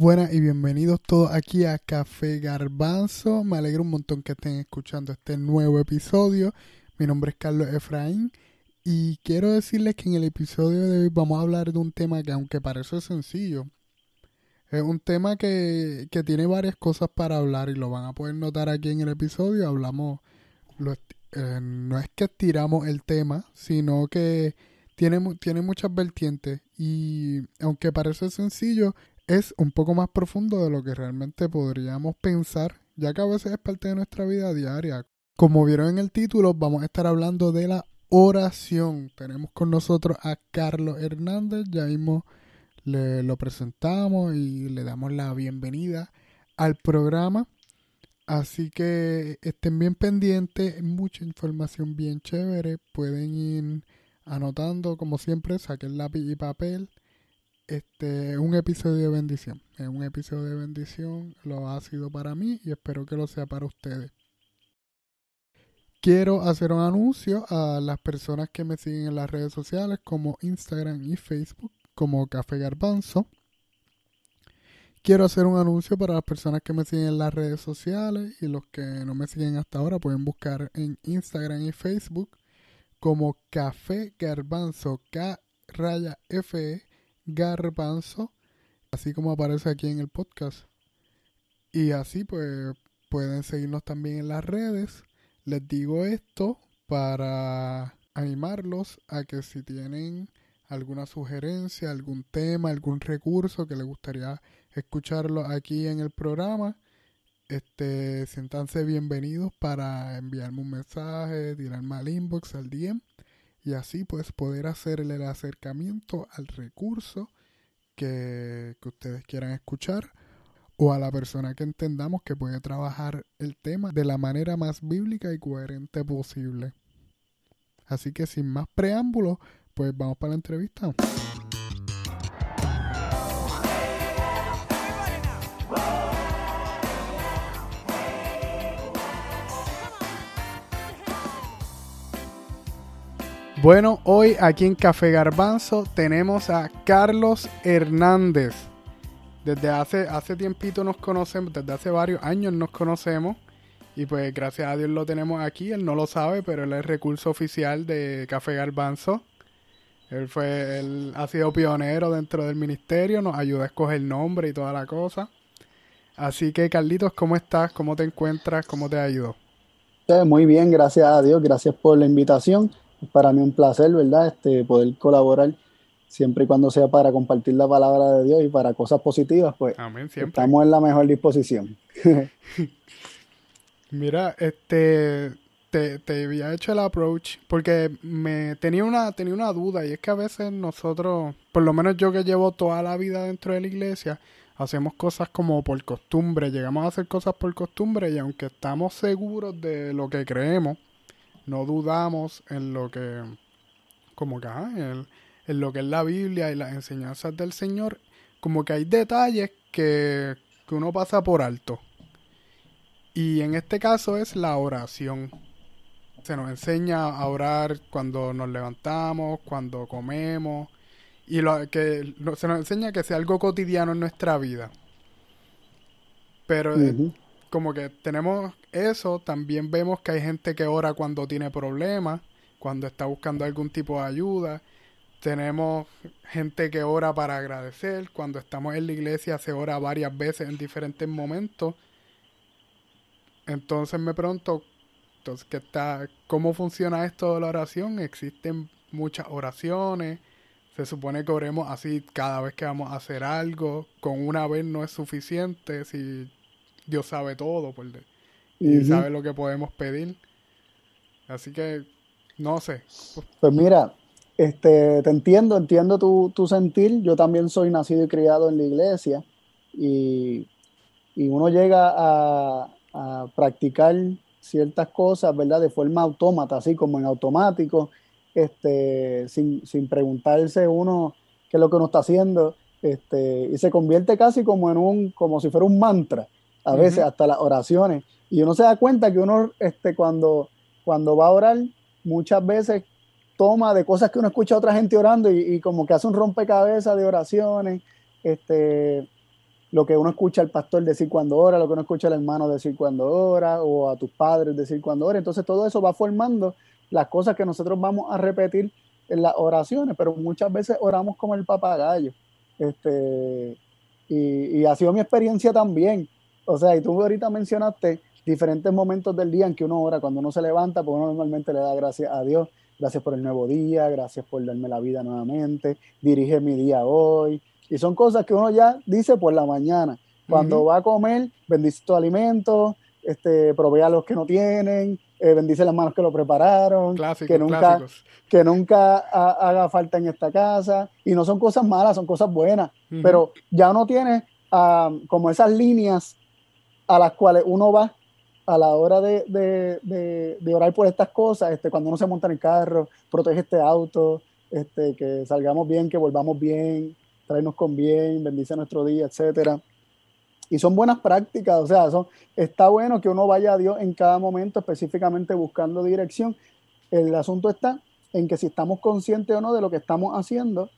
buenas y bienvenidos todos aquí a Café Garbanzo. Me alegro un montón que estén escuchando este nuevo episodio. Mi nombre es Carlos Efraín y quiero decirles que en el episodio de hoy vamos a hablar de un tema que aunque parece sencillo, es un tema que, que tiene varias cosas para hablar y lo van a poder notar aquí en el episodio. Hablamos, eh, no es que estiramos el tema, sino que tiene, tiene muchas vertientes y aunque parece sencillo, es un poco más profundo de lo que realmente podríamos pensar, ya que a veces es parte de nuestra vida diaria. Como vieron en el título, vamos a estar hablando de la oración. Tenemos con nosotros a Carlos Hernández, ya mismo le lo presentamos y le damos la bienvenida al programa. Así que estén bien pendientes, mucha información bien chévere. Pueden ir anotando, como siempre, saquen lápiz y papel. Este es un episodio de bendición. Es un episodio de bendición. Lo ha sido para mí y espero que lo sea para ustedes. Quiero hacer un anuncio a las personas que me siguen en las redes sociales como Instagram y Facebook como Café Garbanzo. Quiero hacer un anuncio para las personas que me siguen en las redes sociales y los que no me siguen hasta ahora pueden buscar en Instagram y Facebook como Café Garbanzo, K raya F e, Garbanzo, así como aparece aquí en el podcast. Y así pues pueden seguirnos también en las redes les digo esto para animarlos a que si tienen alguna sugerencia, algún tema, algún recurso que les gustaría escucharlo aquí en el programa, este, siéntanse bienvenidos para enviarme un mensaje, tirarme al inbox, al DM y así pues poder hacer el acercamiento al recurso que, que ustedes quieran escuchar o a la persona que entendamos que puede trabajar el tema de la manera más bíblica y coherente posible. Así que sin más preámbulos, pues vamos para la entrevista. Bueno, hoy aquí en Café Garbanzo tenemos a Carlos Hernández desde hace, hace tiempito nos conocemos, desde hace varios años nos conocemos. Y pues gracias a Dios lo tenemos aquí. Él no lo sabe, pero él es recurso oficial de Café Garbanzo. Él fue, él ha sido pionero dentro del ministerio, nos ayuda a escoger el nombre y toda la cosa. Así que Carlitos, ¿cómo estás? ¿Cómo te encuentras? ¿Cómo te ha ido? Muy bien, gracias a Dios, gracias por la invitación. Para mí un placer, ¿verdad? Este, poder colaborar siempre y cuando sea para compartir la palabra de Dios y para cosas positivas, pues estamos en la mejor disposición. Mira, este te, te, había hecho el approach porque me tenía una tenía una duda y es que a veces nosotros, por lo menos yo que llevo toda la vida dentro de la iglesia, hacemos cosas como por costumbre, llegamos a hacer cosas por costumbre y aunque estamos seguros de lo que creemos, no dudamos en lo que como que el, en lo que es la Biblia y las enseñanzas del Señor, como que hay detalles que, uno pasa por alto. Y en este caso es la oración. Se nos enseña a orar cuando nos levantamos, cuando comemos, y lo, que se nos enseña que sea algo cotidiano en nuestra vida. Pero eh, como que tenemos eso, también vemos que hay gente que ora cuando tiene problemas, cuando está buscando algún tipo de ayuda, tenemos gente que ora para agradecer. Cuando estamos en la iglesia se ora varias veces en diferentes momentos. Entonces me pregunto, entonces, ¿qué está, ¿cómo funciona esto de la oración? Existen muchas oraciones. Se supone que oremos así cada vez que vamos a hacer algo. Con una vez no es suficiente si Dios sabe todo por y sabe lo que podemos pedir. Así que, no sé. Pues mira, este, te entiendo, entiendo tu, tu, sentir. Yo también soy nacido y criado en la iglesia y, y uno llega a, a, practicar ciertas cosas, ¿verdad? De forma autómata, así como en automático, este, sin, sin preguntarse uno qué es lo que uno está haciendo, este, y se convierte casi como en un, como si fuera un mantra, a veces hasta las oraciones. Y uno se da cuenta que uno, este, cuando, cuando va a orar, muchas veces toma de cosas que uno escucha a otra gente orando y, como que hace un rompecabezas de oraciones. Este, lo que uno escucha al pastor decir cuando ora, lo que uno escucha al hermano decir cuando ora, o a tus padres decir cuando ora. Entonces todo eso va formando las cosas que nosotros vamos a repetir en las oraciones, pero muchas veces oramos como el papagayo. Este, y, ha sido mi experiencia también. O sea, y tú ahorita mencionaste diferentes momentos del día en que uno ora, cuando uno se levanta, pues uno normalmente le da gracias a Dios, gracias por el nuevo día, gracias por darme la vida nuevamente, dirige mi día hoy. Y son cosas que uno ya dice por la mañana. Cuando va a comer, bendice tu alimento, este, provee a los que no tienen, eh, bendice las manos que lo prepararon, que nunca, que nunca haga falta en esta casa. Y no son cosas malas, son cosas buenas. Pero ya uno tiene ah, como esas líneas a las cuales uno va a la hora de, orar por estas cosas, este, cuando uno se monta en el carro, protege este auto, este, que salgamos bien, que volvamos bien, traernos con bien, bendice nuestro día, etcétera. Y son buenas prácticas, o sea, son, está bueno que uno vaya a Dios en cada momento, específicamente buscando dirección. El asunto está en que si estamos conscientes o no de lo que estamos haciendo,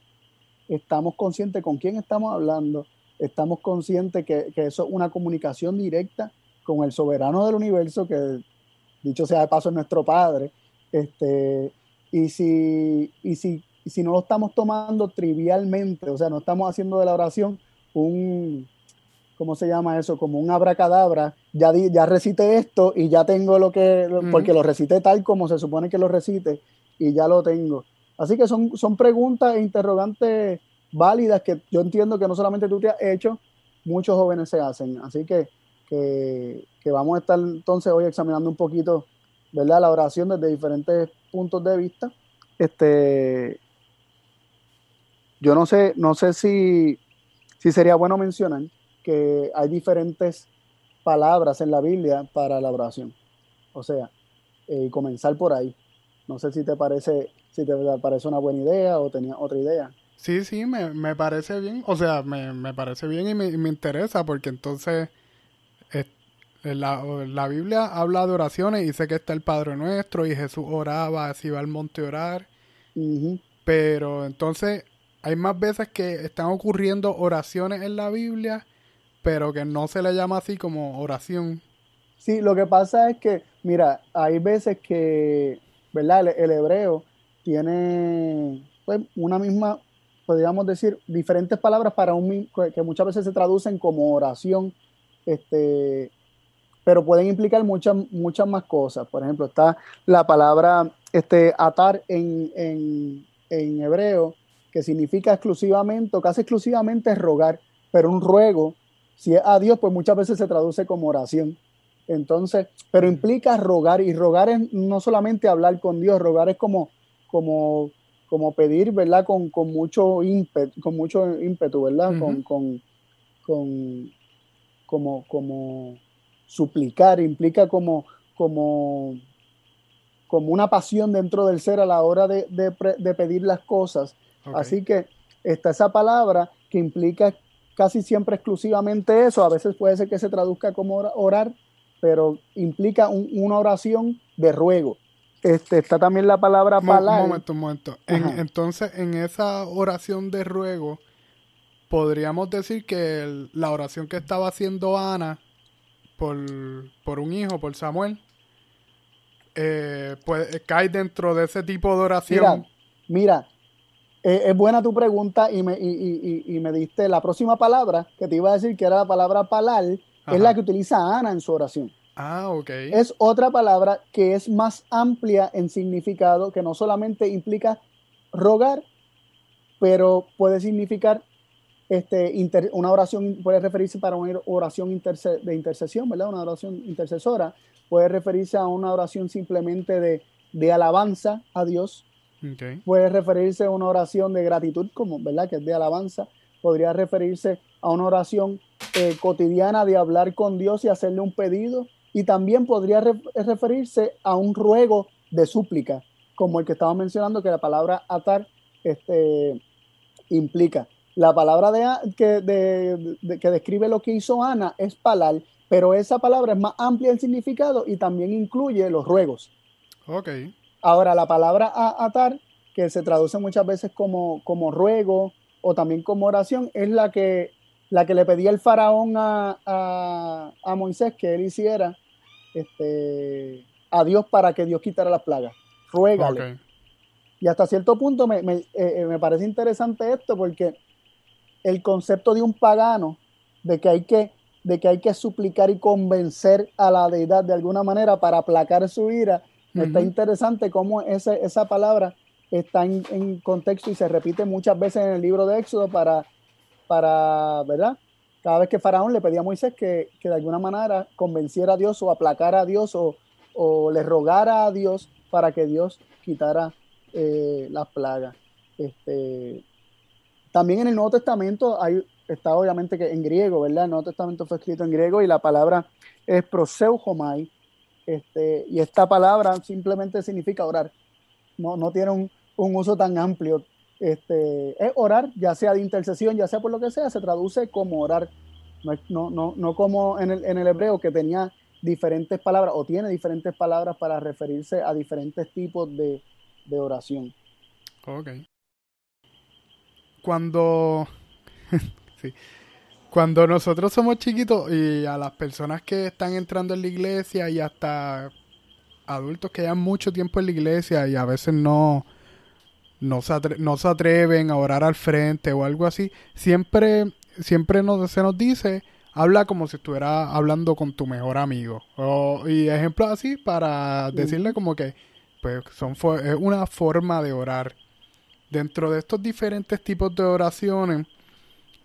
estamos conscientes con quién estamos hablando, estamos conscientes que, eso es una comunicación directa con el soberano del universo, que dicho sea de paso es nuestro Padre. Este, y, si, y, si, y si no lo estamos tomando trivialmente, o sea, no estamos haciendo de la oración un, ¿cómo se llama eso? Como un abracadabra, ya, ya recité esto y ya tengo lo que, porque lo recité tal como se supone que lo recite y ya lo tengo. Así que son, son preguntas e interrogantes válidas que yo entiendo que no solamente tú te has hecho, muchos jóvenes se hacen. Así que, que, vamos a estar entonces hoy examinando un poquito, ¿verdad? La oración desde diferentes puntos de vista. Este, yo no sé, no sé si, si sería bueno mencionar que hay diferentes palabras en la Biblia para la oración. O sea, eh, comenzar por ahí. No sé si te parece, si te parece una buena idea o tenía otra idea. Sí, sí, me, parece bien. O sea, me, parece bien y me, interesa porque entonces eh, la, la, Biblia habla de oraciones y sé que está el Padre Nuestro y Jesús oraba, así va al monte a orar. Pero entonces hay más veces que están ocurriendo oraciones en la Biblia pero que no se le llama así como oración. Sí, lo que pasa es que, mira, hay veces que, ¿verdad? El, hebreo tiene pues, una misma, podríamos decir, diferentes palabras para un que muchas veces se traducen como oración, este, pero pueden implicar muchas, muchas más cosas. Por ejemplo, está la palabra este, atar en, en, en hebreo, que significa exclusivamente, o casi exclusivamente rogar, pero un ruego si es a Dios, pues muchas veces se traduce como oración. Entonces, pero implica rogar y rogar es no solamente hablar con Dios, rogar es como, como, como pedir, ¿verdad? Con, mucho ímpetu, con mucho ímpetu, ¿verdad? con, con, como, como suplicar, implica como, como, como una pasión dentro del ser a la hora de, pedir las cosas. Así que está esa palabra que implica casi siempre exclusivamente eso, a veces puede ser que se traduzca como orar, pero implica una oración de ruego. Este, está también la palabra palabra. Un momento, un momento. entonces, en esa oración de ruego, podríamos decir que la oración que estaba haciendo Ana por, un hijo, por Samuel, eh, pues, cae dentro de ese tipo de oración. Mira, mira eh, es buena tu pregunta y me, y, y, me diste la próxima palabra que te iba a decir que era la palabra palal, es la que utiliza Ana en su oración. Ah, ok. Es otra palabra que es más amplia en significado, que no solamente implica rogar, pero puede significar este, una oración, puede referirse para una oración de intercesión, ¿verdad? Una oración intercesora, puede referirse a una oración simplemente de, de alabanza a Dios, Puede referirse a una oración de gratitud, como, ¿verdad? Que es de alabanza. Podría referirse a una oración eh, cotidiana de hablar con Dios y hacerle un pedido. Y también podría referirse a un ruego de súplica, como el que estaba mencionando, que la palabra atar este, implica. La palabra de, que, que describe lo que hizo Ana es palal, pero esa palabra es más amplia en significado y también incluye los ruegos. Ok. Ahora, la palabra atar, que se traduce muchas veces como, como ruego o también como oración, es la que la que le pedía el faraón a, a, Moisés que él hiciera este, a Dios para que Dios quitara las plagas. Ruégale. Y hasta cierto punto me, me, eh, eh, me, parece interesante esto porque el concepto de un pagano, de que hay que, de que, hay que suplicar y convencer a la deidad de alguna manera para aplacar su ira, está interesante cómo ese, esa palabra está en, en, contexto y se repite muchas veces en el libro de Éxodo para para, ¿verdad? Cada vez que Faraón le pedía a Moisés que, de alguna manera convenciera a Dios o aplacara a Dios o, le rogara a Dios para que Dios quitara eh, las plagas. Este, también en el Nuevo Testamento hay, está obviamente que en griego, ¿verdad? El Nuevo Testamento fue escrito en griego y la palabra es proseuchomai. Este, y esta palabra simplemente significa orar. No, no tiene un uso tan amplio este, es orar, ya sea de intercesión, ya sea por lo que sea, se traduce como orar, no, no, no, como en el, en el hebreo que tenía diferentes palabras o tiene diferentes palabras para referirse a diferentes tipos de, de oración. Ok. Cuando... sí. Cuando nosotros somos chiquitos y a las personas que están entrando en la iglesia y hasta adultos que llevan mucho tiempo en la iglesia y a veces no, no se, no se atreven a orar al frente o algo así, siempre, siempre nos, se nos dice, habla como si estuviera hablando con tu mejor amigo. O, y ejemplos así para decirle como que pues son es una forma de orar. Dentro de estos diferentes tipos de oraciones,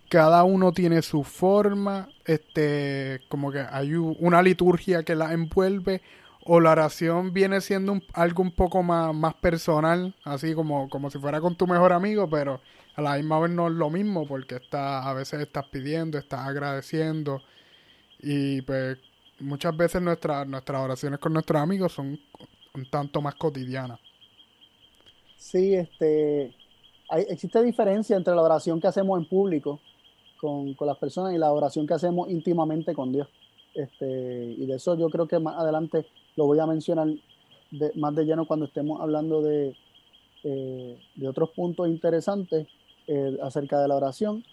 cada uno tiene su forma, este, como que hay una liturgia que la envuelve o la oración viene siendo algo un poco más, más personal, así como, como si fuera con tu mejor amigo, pero a la misma vez no es lo mismo porque está, a veces estás pidiendo, estás agradeciendo y pues muchas veces nuestras nuestras oraciones con nuestros amigos son un tanto más cotidianas. Sí, este, hay, existe diferencia entre la oración que hacemos en público con, con las personas y la oración que hacemos íntimamente con Dios. Este, y de eso yo creo que más adelante lo voy a mencionar más de lleno cuando estemos hablando de, eh, de otros puntos interesantes eh, acerca de la oración.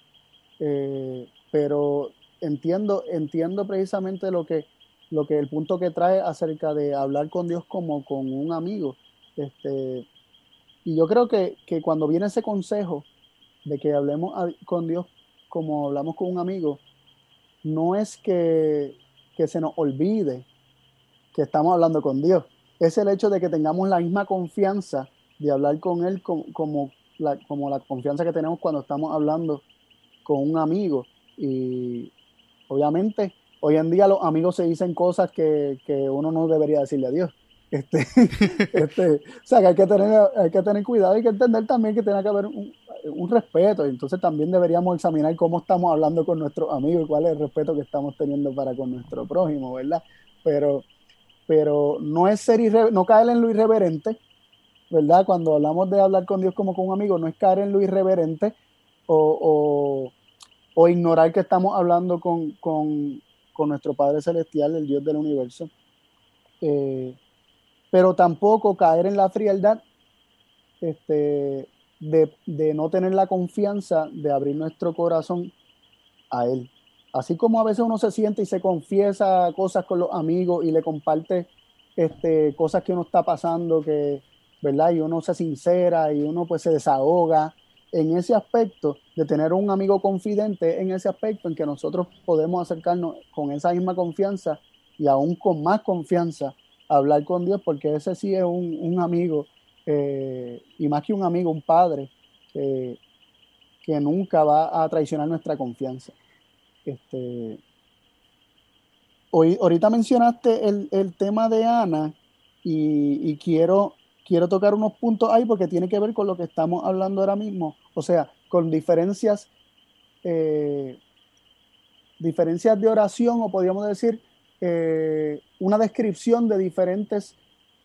Eh, pero entiendo, entiendo precisamente lo que, lo que el punto que trae acerca de hablar con Dios como con un amigo. Este, y yo creo que, que cuando viene ese consejo de que hablemos con Dios como hablamos con un amigo, no es que, que se nos olvide que estamos hablando con Dios. Es el hecho de que tengamos la misma confianza de hablar con Él como, la, como la confianza que tenemos cuando estamos hablando con un amigo. Y obviamente, hoy en día los amigos se dicen cosas que, uno no debería decirle a Dios. Este, este, o sea, que hay que, tener, hay que tener cuidado y que entender también que tiene que haber un, un respeto. Entonces también deberíamos examinar cómo estamos hablando con nuestros amigos y cuál es el respeto que estamos teniendo para con nuestro prójimo, ¿verdad? Pero pero no es ser no caer en lo irreverente, ¿verdad? Cuando hablamos de hablar con Dios como con un amigo, no es caer en lo irreverente o, ignorar que estamos hablando con, nuestro Padre Celestial, el Dios del universo. Eh, pero tampoco caer en la frialdad este, de, de no tener la confianza de abrir nuestro corazón a Él. Así como a veces uno se siente y se confiesa cosas con los amigos y le comparte este, cosas que uno está pasando, que, ¿verdad? Y uno se sincera y uno pues se desahoga. En ese aspecto, de tener un amigo confidente, en ese aspecto en que nosotros podemos acercarnos con esa misma confianza y aún con más confianza a hablar con Dios, porque ese sí es un, amigo, eh, y más que un amigo, un padre, que nunca va a traicionar nuestra confianza. Este, hoy, ahorita mencionaste el, tema de Ana y, quiero, quiero tocar unos puntos ahí porque tiene que ver con lo que estamos hablando ahora mismo, o sea, con diferencias, eh, diferencias de oración o podríamos decir eh, una descripción de diferentes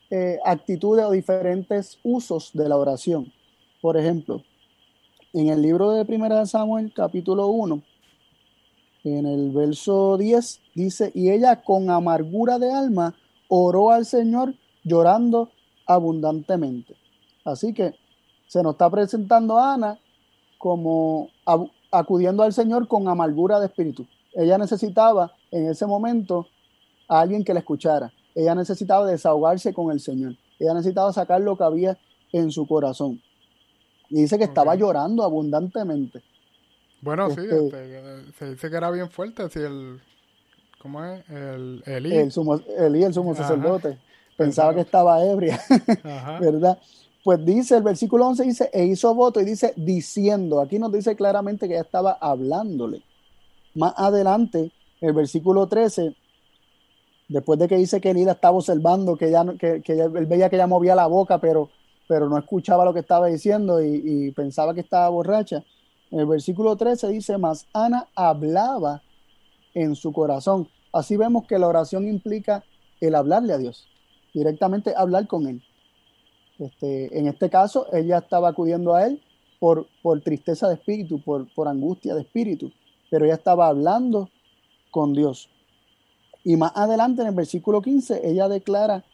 eh, actitudes o diferentes usos de la oración. Por ejemplo, en el libro de Primera de Samuel, capítulo 1, en el verso 10 dice, y ella con amargura de alma oró al Señor llorando abundantemente. Así que se nos está presentando a Ana como acudiendo al Señor con amargura de espíritu. Ella necesitaba en ese momento a alguien que la escuchara. Ella necesitaba desahogarse con el Señor. Ella necesitaba sacar lo que había en su corazón. Y dice que estaba llorando abundantemente. Bueno, sí, este, este, se dice que era bien fuerte, si el, ¿cómo es? El Elí. El sumo, el sumo sacerdote. Pensaba que estaba ebria, ¿verdad? Pues dice, el versículo 11 dice, e hizo voto y dice, diciendo, aquí nos dice claramente que ella estaba hablándole. Más adelante, el versículo 13, después de que dice que Elida estaba observando, que, ya, que, que él veía que ella movía la boca, pero, pero no escuchaba lo que estaba diciendo y, y pensaba que estaba borracha. En el versículo 13 dice, más Ana hablaba en su corazón. Así vemos que la oración implica el hablarle a Dios, directamente hablar con Él. Este, en este caso, ella estaba acudiendo a Él por, por tristeza de espíritu, por, por angustia de espíritu, pero ella estaba hablando con Dios. Y más adelante en el versículo 15, ella declara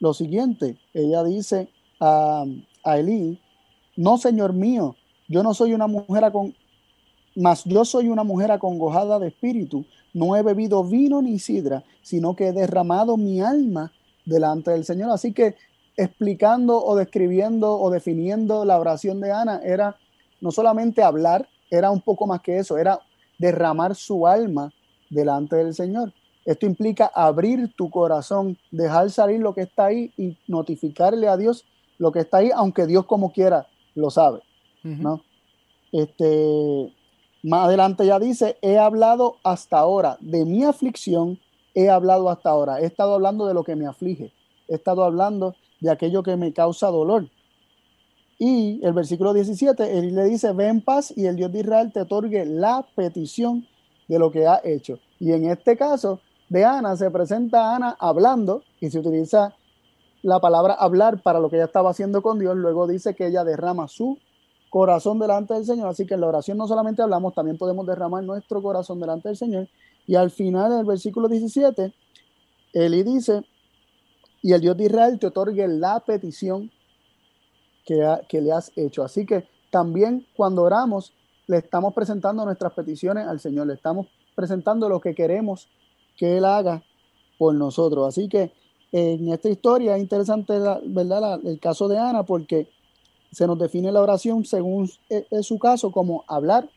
lo siguiente, ella dice a, a Elí, no, Señor mío, yo no soy una mujer con mas yo soy una mujer acongojada de espíritu, no he bebido vino ni sidra, sino que he derramado mi alma delante del Señor. Así que explicando o describiendo o definiendo la oración de Ana era no solamente hablar, era un poco más que eso, era derramar su alma delante del Señor. Esto implica abrir tu corazón, dejar salir lo que está ahí y notificarle a Dios lo que está ahí, aunque Dios como quiera lo sabe. ¿No? Este, más adelante ya dice, he hablado hasta ahora, de mi aflicción he hablado hasta ahora. He estado hablando de lo que me aflige, he estado hablando de aquello que me causa dolor. Y el versículo 17, él le dice, ve en paz y el Dios de Israel te otorgue la petición de lo que ha hecho. Y en este caso de Ana, se presenta Ana hablando y se utiliza la palabra hablar para lo que ella estaba haciendo con Dios. Luego dice que ella derrama su corazón delante del Señor. Así que en la oración no solamente hablamos, también podemos derramar nuestro corazón delante del Señor. Y al final del versículo 17, Eli dice, y el Dios de Israel te otorgue la petición que, le has hecho. Así que también cuando oramos, le estamos presentando nuestras peticiones al Señor, le estamos presentando lo que queremos que Él haga por nosotros. Así que en esta historia es interesante, ¿verdad? el caso de Ana, porque se nos define la oración según e, es su caso como hablar,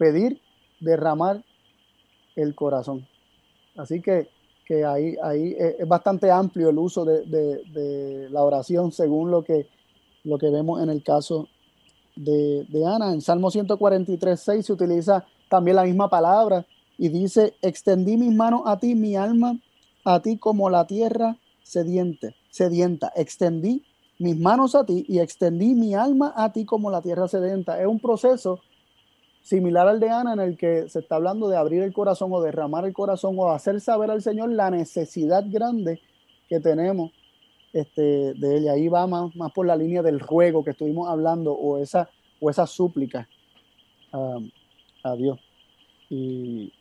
pedir, derramar el corazón. Así que, que ahí, ahí e, es bastante amplio el uso de, la oración según lo que, lo que vemos en el caso de, de Ana. En Salmo 143, 6 se utiliza también la misma palabra y dice, extendí mis manos a ti, mi alma, a ti como la tierra sediente, sedienta. Extendí mis manos a ti y extendí mi alma a ti como la tierra sedenta. Es un proceso similar al de Ana en el que se está hablando de abrir el corazón o derramar el corazón o hacer saber al Señor la necesidad grande que tenemos este, de él. ahí va más, más, por la línea del ruego que estuvimos hablando o esa, o esa súplica um, a Dios. Y,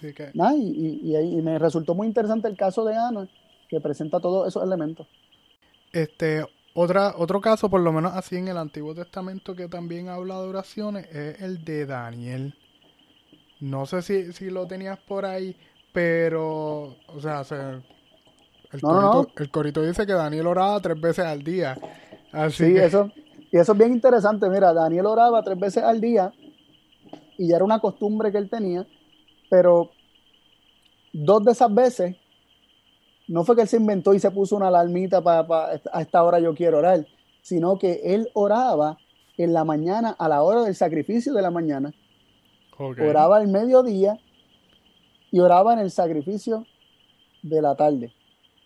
y, y, me resultó muy interesante el caso de Ana, que presenta todos esos elementos. Este, otra, otro caso, por lo menos así en el Antiguo Testamento, que también habla de oraciones, es el de Daniel. No sé si, si lo tenías por ahí, pero, o sea, el, corito, dice que Daniel oraba tres veces al día. Así sí, eso, y eso es bien interesante. Mira, Daniel oraba tres veces al día y ya era una costumbre que él tenía, pero dos de esas veces no fue que él se inventó y se puso una alarmita para a esta hora yo quiero orar, sino que él oraba en la mañana, a la hora del sacrificio de la mañana, oraba al mediodía y oraba en el sacrificio de la tarde.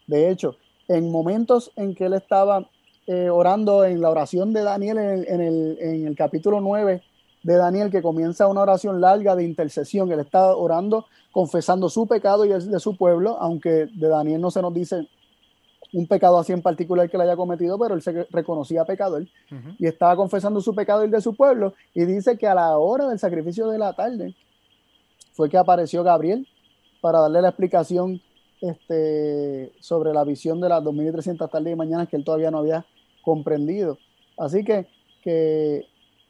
De hecho, en momentos en que él estaba eh, orando en la oración de Daniel en el, en el, en el capítulo 9 de Daniel, que comienza una oración larga de intercesión, él está orando confesando su pecado y el de su pueblo, aunque de Daniel no se nos dice un pecado así en particular que le haya cometido, pero él se reconocía pecador y estaba confesando su pecado y el de su pueblo y dice que a la hora del sacrificio de la tarde fue que apareció Gabriel para darle la explicación este, sobre la visión de las 2300 tardes y mañanas que él todavía no había comprendido. Así que, que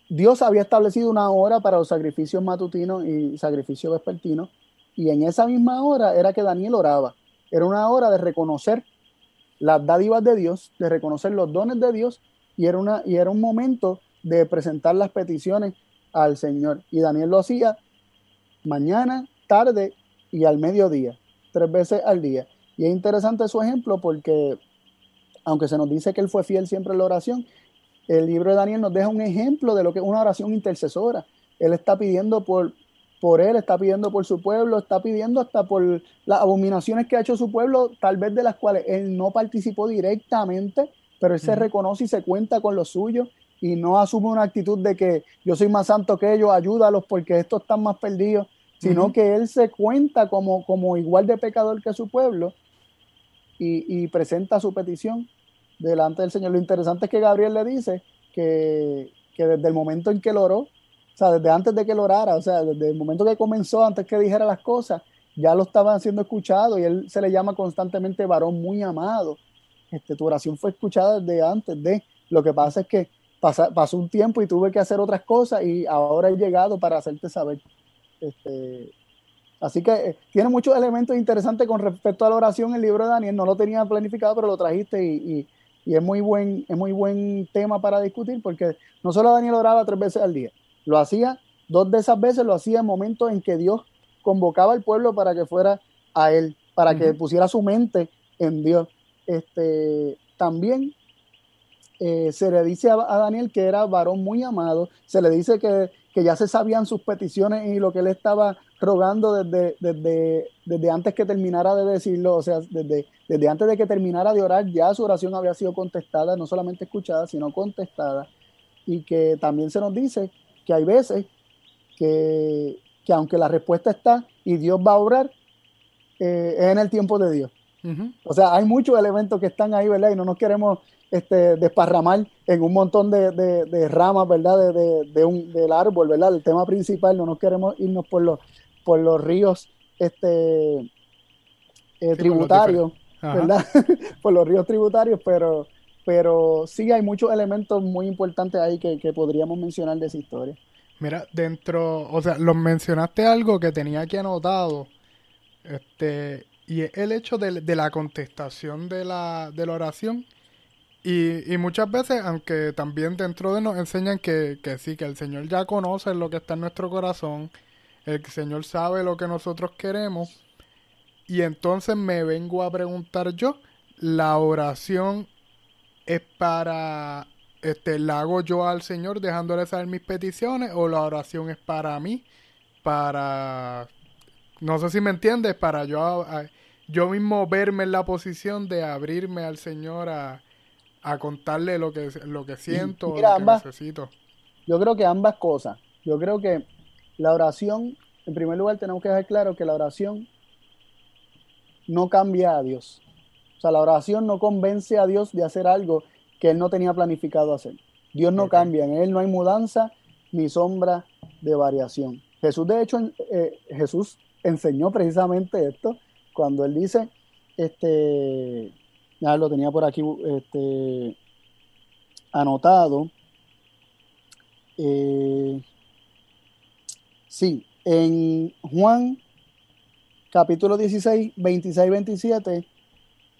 Dios había establecido una hora para los sacrificios matutinos y sacrificios vespertinos, y en esa misma hora era que Daniel oraba. Era una hora de reconocer las dádivas de Dios, de reconocer los dones de Dios, y era, una, y era un momento de presentar las peticiones al Señor. Y Daniel lo hacía mañana, tarde y al mediodía, tres veces al día. Y es interesante su ejemplo porque, aunque se nos dice que él fue fiel siempre en la oración, el libro de Daniel nos deja un ejemplo de lo que es una oración intercesora. Él está pidiendo por, por él, está pidiendo por su pueblo, está pidiendo hasta por las abominaciones que ha hecho su pueblo, tal vez de las cuales él no participó directamente, pero él se reconoce y se cuenta con lo suyo y no asume una actitud de que yo soy más santo que ellos, ayúdalos porque estos están más perdidos, sino que él se cuenta como, como igual de pecador que su pueblo y, y presenta su petición delante del Señor. Lo interesante es que Gabriel le dice que, desde el momento en que lo oró, o sea, desde antes de que lo orara, o sea, desde el momento que comenzó, antes que dijera las cosas, ya lo estaban siendo escuchado y él se le llama constantemente varón muy amado. Este, tu oración fue escuchada desde antes de. Lo que pasa es que pasó un tiempo y tuve que hacer otras cosas y ahora he llegado para hacerte saber. Este, así que eh, tiene muchos elementos interesantes con respecto a la oración el libro de Daniel. No lo tenía planificado, pero lo trajiste y, y es muy buen, es muy buen tema para discutir porque no solo Daniel oraba tres veces al día, lo hacía, dos de esas veces lo hacía en momentos en que Dios convocaba al pueblo para que fuera a él, para que pusiera su mente en Dios. Este, también eh, se le dice a, Daniel que era varón muy amado, se le dice que, que, ya se sabían sus peticiones y lo que él estaba rogando desde, desde, desde antes que terminara de decirlo, o sea, desde, desde antes de que terminara de orar, ya su oración había sido contestada, no solamente escuchada, sino contestada, y que también se nos dice que hay veces que, que aunque la respuesta está y Dios va a obrar, eh, es en el tiempo de Dios. O sea, hay muchos elementos que están ahí, ¿verdad? Y no nos queremos este, desparramar en un montón de, de, ramas, ¿verdad? De, de, un, del árbol, ¿verdad? El tema principal, no nos queremos irnos por los, por los ríos este, eh, tributarios, ¿verdad? por los ríos tributarios, pero, pero sí hay muchos elementos muy importantes ahí que, podríamos mencionar de esa historia. Mira, dentro, o sea, los mencionaste algo que tenía aquí anotado, este, y el hecho de, de la contestación de la, de la oración. Y, y, muchas veces, aunque también dentro de nos enseñan que, que sí, que el Señor ya conoce lo que está en nuestro corazón, el Señor sabe lo que nosotros queremos. Y entonces me vengo a preguntar yo, ¿la oración es para, este, la hago yo al Señor dejándole saber mis peticiones o la oración es para mí, para, no sé si me entiendes, para yo, yo mismo verme en la posición de abrirme al Señor a, a contarle lo que, lo que siento, o lo que necesito. Yo creo que ambas cosas. Yo creo que la oración, en primer lugar, tenemos que dejar claro que la oración no cambia a Dios. Sea, la oración no convence a Dios de hacer algo que Él no tenía planificado hacer. Dios no cambia, en Él no hay mudanza ni sombra de variación. Jesús, de hecho, eh, Jesús enseñó precisamente esto cuando Él dice, este, ya lo tenía por aquí este, anotado. Eh, Sí, en Juan capítulo 16, 26 27,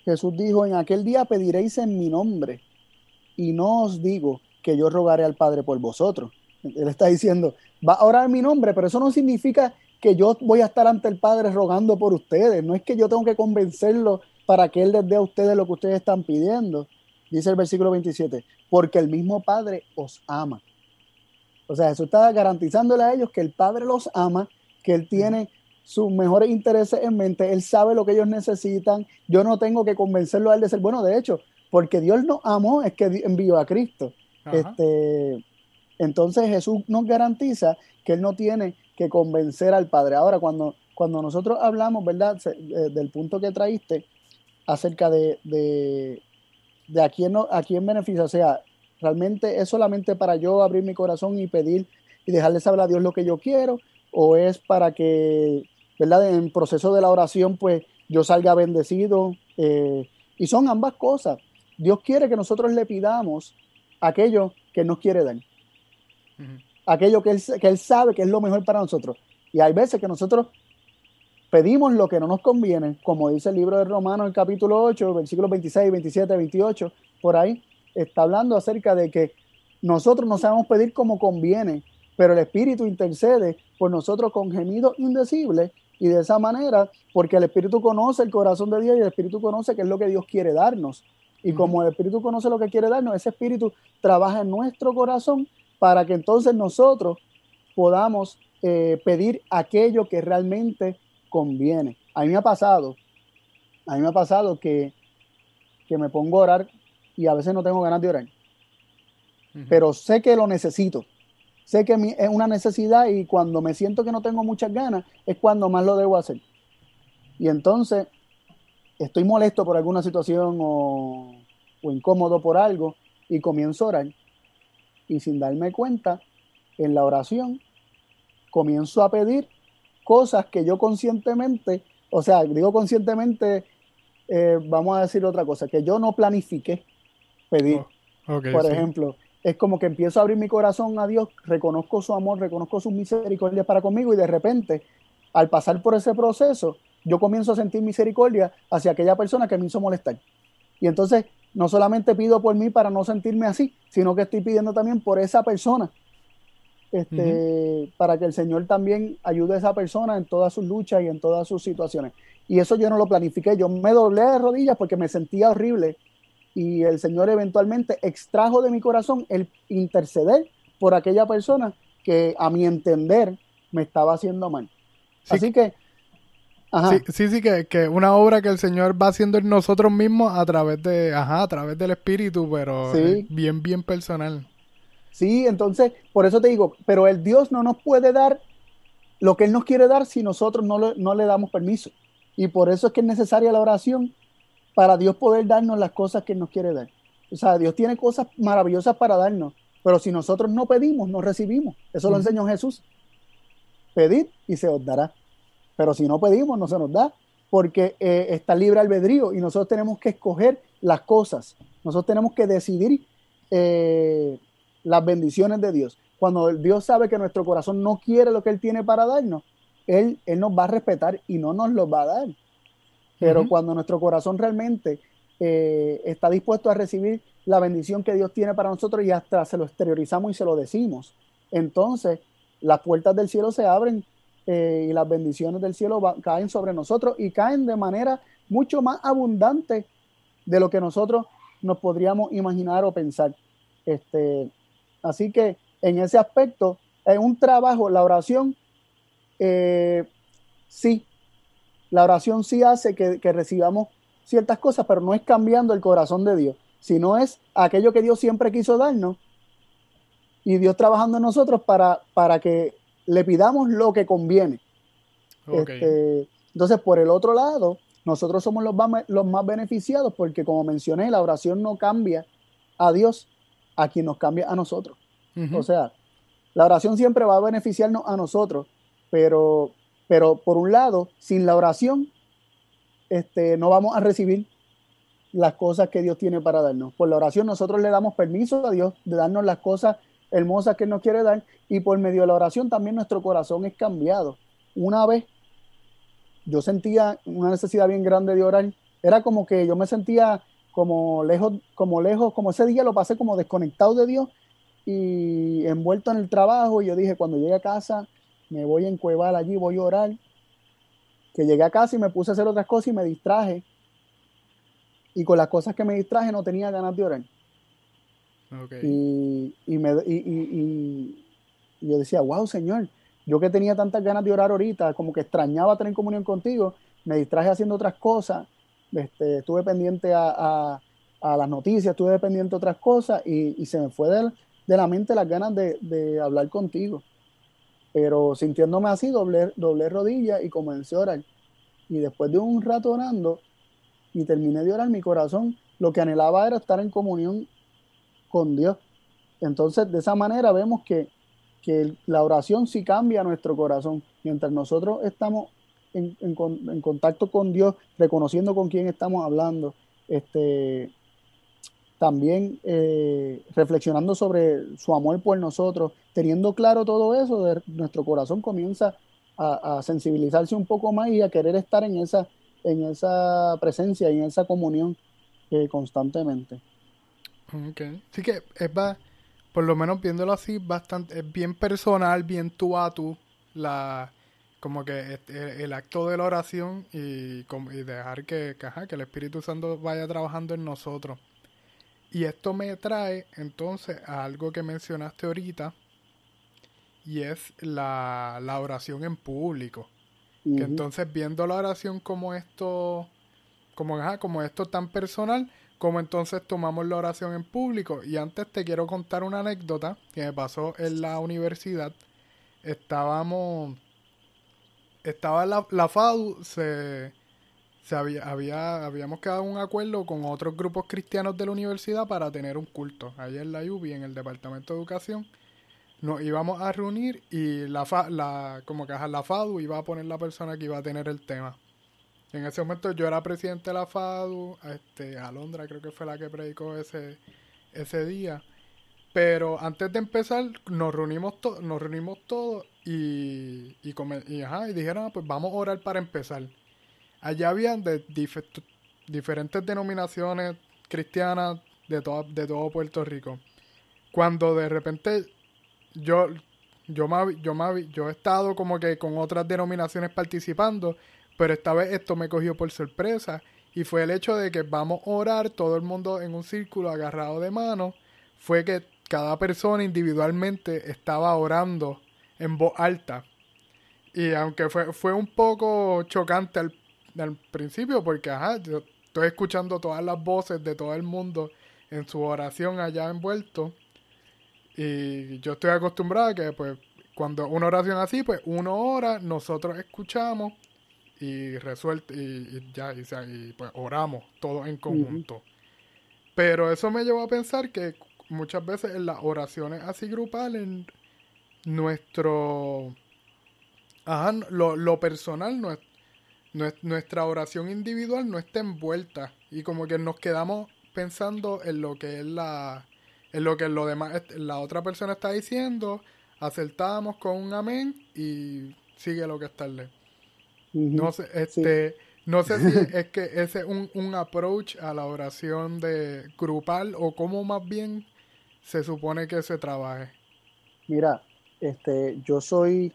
Jesús dijo, en aquel día pediréis en mi nombre y no os digo que yo rogaré al Padre por vosotros. Él está diciendo, va a orar mi nombre, pero eso no significa que yo voy a estar ante el Padre rogando por ustedes. No es que yo tengo que convencerlo para que Él les dé a ustedes lo que ustedes están pidiendo. Dice el versículo 27, porque el mismo Padre os ama. O sea, eso está garantizándole a ellos que el Padre los ama, que Él tiene sus mejores intereses en mente, Él sabe lo que ellos necesitan. Yo no tengo que convencerlo a Él de ser bueno. De hecho, porque Dios nos amó, es que envió a Cristo. Este, entonces Jesús nos garantiza que Él no tiene que convencer al Padre. Ahora, cuando, cuando nosotros hablamos, ¿verdad? del punto que traíste acerca de, de, de a, quién no, a quién beneficia, o sea, ¿Realmente es solamente para yo abrir mi corazón y pedir y dejarle saber a Dios lo que yo quiero? ¿O es para que, ¿verdad? En el proceso de la oración, pues yo salga bendecido? Eh, y son ambas cosas. Dios quiere que nosotros le pidamos aquello que nos quiere dar. aquello que él, que él sabe que es lo mejor para nosotros. Y hay veces que nosotros pedimos lo que no nos conviene, como dice el libro de Romanos, el capítulo 8, versículos 26, 27, 28, por ahí, está hablando acerca de que nosotros no sabemos pedir como conviene, pero el Espíritu intercede por nosotros con gemidos indecibles y de esa manera, porque el Espíritu conoce el corazón de Dios y el Espíritu conoce qué es lo que Dios quiere darnos. Y como el Espíritu conoce lo que quiere darnos, ese Espíritu trabaja en nuestro corazón para que entonces nosotros podamos eh, pedir aquello que realmente conviene. A mí me ha pasado, a mí me ha pasado que, que me pongo a orar y a veces no tengo ganas de orar. Pero sé que lo necesito. Sé que es una necesidad y cuando me siento que no tengo muchas ganas es cuando más lo debo hacer. Y entonces estoy molesto por alguna situación o, o incómodo por algo y comienzo a orar. Y sin darme cuenta, en la oración comienzo a pedir cosas que yo conscientemente, o sea, digo conscientemente, eh, vamos a decir otra cosa, que yo no planifiqué pedir. Oh, por ejemplo, es como que empiezo a abrir mi corazón a Dios, reconozco su amor, reconozco su misericordia para conmigo y de repente, al pasar por ese proceso, yo comienzo a sentir misericordia hacia aquella persona que me hizo molestar. Y entonces, no solamente pido por mí para no sentirme así, sino que estoy pidiendo también por esa persona este, para que el Señor también ayude a esa persona en todas sus luchas y en todas sus situaciones. Y eso yo no lo planifiqué, yo me doblé de rodillas porque me sentía horrible y el Señor eventualmente extrajo de mi corazón el interceder por aquella persona que a mi entender me estaba haciendo mal. Así que... Sí, sí, que, que, una obra que el Señor va haciendo en nosotros mismos a través de, ajá, a través del Espíritu, pero bien, bien personal. Sí, entonces, por eso te digo, pero el Dios no nos puede dar lo que Él nos quiere dar si nosotros no le, no le damos permiso. Y por eso es que es necesaria la oración para Dios poder darnos las cosas que nos quiere dar. O sea, Dios tiene cosas maravillosas para darnos, pero si nosotros no pedimos, no recibimos. Eso lo enseñó Jesús. Pedid y se os dará. Pero si no pedimos, no se nos da, porque eh, está libre albedrío y nosotros tenemos que escoger las cosas. Nosotros tenemos que decidir eh, las bendiciones de Dios. Cuando Dios sabe que nuestro corazón no quiere lo que Él tiene para darnos, Él, él nos va a respetar y no nos lo va a dar. Pero cuando nuestro corazón realmente eh, está dispuesto a recibir la bendición que Dios tiene para nosotros y hasta se lo exteriorizamos y se lo decimos, entonces las puertas del cielo se abren eh, y las bendiciones del cielo caen sobre nosotros y caen de manera mucho más abundante de lo que nosotros nos podríamos imaginar o pensar. Este, Así que en ese aspecto, en un trabajo, la oración, eh, sí, la oración sí hace que, recibamos ciertas cosas, pero no es cambiando el corazón de Dios, sino es aquello que Dios siempre quiso darnos y Dios trabajando en nosotros para, para que le pidamos lo que conviene. Este, entonces, por el otro lado, nosotros somos los los más beneficiados porque, como mencioné, la oración no cambia a Dios, a quien nos cambia a nosotros. O sea, la oración siempre va a beneficiarnos a nosotros, pero, pero por un lado, sin la oración, este, no vamos a recibir las cosas que Dios tiene para darnos. Por la oración nosotros le damos permiso a Dios de darnos las cosas hermosas que nos quiere dar y por medio de la oración también nuestro corazón es cambiado. Una vez yo sentía una necesidad bien grande de orar, era como que yo me sentía como lejos, como lejos, como ese día lo pasé como desconectado de Dios y envuelto en el trabajo. Y yo dije, cuando llegue a casa, me voy a encuevar allí, voy a orar. Que llegué a casa y me puse a hacer otras cosas y me distraje. Y con las cosas que me distraje no tenía ganas de orar. Y, me, y, yo decía, wow, Señor, yo que tenía tantas ganas de orar ahorita, como que extrañaba tener comunión contigo, me distraje haciendo otras cosas este, estuve pendiente a, las noticias, estuve pendiente a otras cosas y, se me fue de, de, la mente las ganas de, hablar contigo. Pero sintiéndome así, doblé, doblé rodillas y comencé a orar. Y después de un rato orando y terminé de orar, mi corazón lo que anhelaba era estar en comunión con Dios. Entonces, de esa manera vemos que, que la oración sí cambia nuestro corazón. Mientras nosotros estamos en, contacto con Dios, reconociendo con quién estamos hablando, este, también eh, reflexionando sobre su amor por nosotros, teniendo claro todo eso, nuestro corazón comienza a, sensibilizarse un poco más y a querer estar en esa, en esa presencia y en esa comunión eh, constantemente. Ok, así que es por lo menos viéndolo así, bastante, es bien personal, bien tú a tú, la, como que el, acto de la oración y, dejar que, que el Espíritu Santo vaya trabajando en nosotros. Y esto me trae entonces a algo que mencionaste ahorita, y es la, oración en público. Que entonces viendo la oración como esto, como, como esto tan personal, como entonces tomamos la oración en público. Y antes te quiero contar una anécdota que me pasó en la universidad. Estábamos, estaba la, la FADU, se se había, había, habíamos quedado en un acuerdo con otros grupos cristianos de la universidad para tener un culto. Allá en la UBI, en el Departamento de Educación, nos íbamos a reunir y la, la como que la FADU iba a poner la persona que iba a tener el tema. En ese momento yo era presidente de la FADU, este, Alondra creo que fue la que predicó ese, ese día. Pero antes de empezar, nos reunimos, nos reunimos todos y, y, y, ajá, y dijeron, ah, pues vamos a orar para empezar allá habían de diferentes denominaciones cristianas de, de todo Puerto Rico. Cuando de repente yo, yo, yo, yo he estado como que con otras denominaciones participando, pero esta vez esto me cogió por sorpresa y fue el hecho de que vamos a orar todo el mundo en un círculo agarrado de mano, fue que cada persona individualmente estaba orando en voz alta. Y aunque fue, fue un poco chocante al, al principio porque, ajá, yo estoy escuchando todas las voces de todo el mundo en su oración allá envuelto. Y yo estoy acostumbrado a que, pues, cuando una oración así, pues uno ora, nosotros escuchamos y resuelve y, ya, y, pues oramos todos en conjunto. Pero eso me llevó a pensar que muchas veces en las oraciones así grupales, nuestro, ajá, lo, lo personal, nuestro nuestra oración individual no está envuelta y como que nos quedamos pensando en lo que es la en lo que lo demás la otra persona está diciendo acertamos con un amén y sigue lo que está en no sé este no sé si es que ese es un, un approach a la oración de grupal o cómo más bien se supone que se trabaje. Mira este yo soy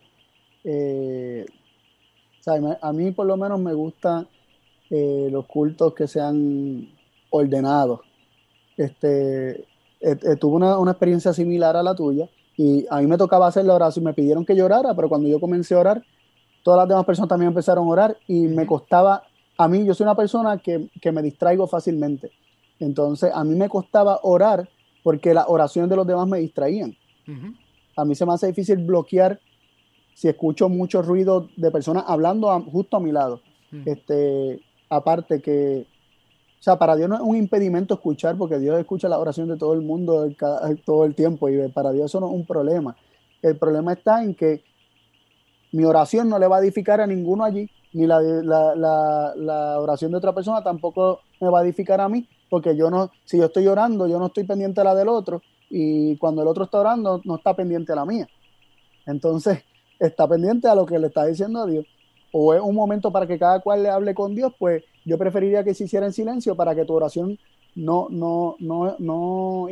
eh, a mí por lo menos me gustan eh, los cultos que sean ordenados. Este, eh, eh, tuve una, experiencia similar a la tuya y a mí me tocaba hacer la oración, me pidieron que llorara, pero cuando yo comencé a orar, todas las demás personas también empezaron a orar y me costaba, a mí yo soy una persona que, me distraigo fácilmente, entonces a mí me costaba orar porque las oraciones de los demás me distraían. A mí se me hace difícil bloquear si escucho mucho ruido de personas hablando justo a mi lado. Mm. Este, aparte que, o sea, para Dios no es un impedimento escuchar, porque Dios escucha la oración de todo el mundo todo el tiempo y para Dios eso no es un problema. El problema está en que mi oración no le va a edificar a ninguno allí, ni la, la, la, oración de otra persona tampoco me va a edificar a mí, porque yo no, si yo estoy orando, yo no estoy pendiente a la del otro, y cuando el otro está orando, no está pendiente a la mía. Entonces, está pendiente a lo que le está diciendo a Dios. O es un momento para que cada cual le hable con Dios, pues yo preferiría que se hiciera en silencio para que tu oración no, no, no, no,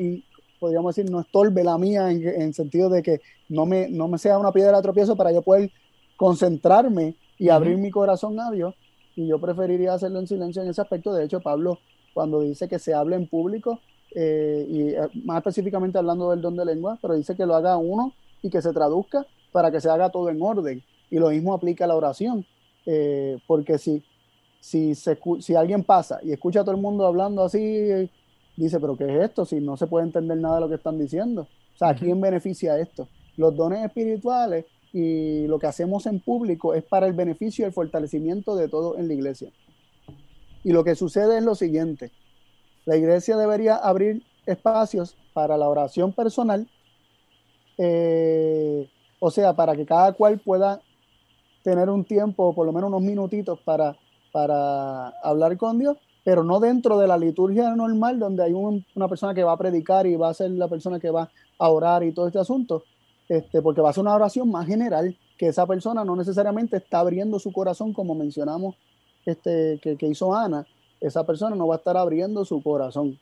podríamos decir, no estorbe la mía en, en sentido de que no me, no me sea una piedra de tropiezo para yo poder concentrarme y abrir mi corazón a Dios. Y yo preferiría hacerlo en silencio en ese aspecto. De hecho, Pablo, cuando dice que se hable en público, eh, y eh, más específicamente hablando del don de lengua, pero dice que lo haga uno y que se traduzca, para que se haga todo en orden. Y lo mismo aplica a la oración, eh, porque si, si, si alguien pasa y escucha a todo el mundo hablando así, dice, pero ¿qué es esto? Si no se puede entender nada de lo que están diciendo. O sea, ¿a quién beneficia esto? Los dones espirituales y lo que hacemos en público es para el beneficio y el fortalecimiento de todo en la iglesia. Y lo que sucede es lo siguiente. La iglesia debería abrir espacios para la oración personal, eh, o sea, para que cada cual pueda tener un tiempo, por lo menos unos minutitos para, para hablar con Dios, pero no dentro de la liturgia normal donde hay una persona que va a predicar y va a ser la persona que va a orar y todo este asunto, este, porque va a ser una oración más general, que esa persona no necesariamente está abriendo su corazón como mencionamos este, que, hizo Ana, esa persona no va a estar abriendo su corazón.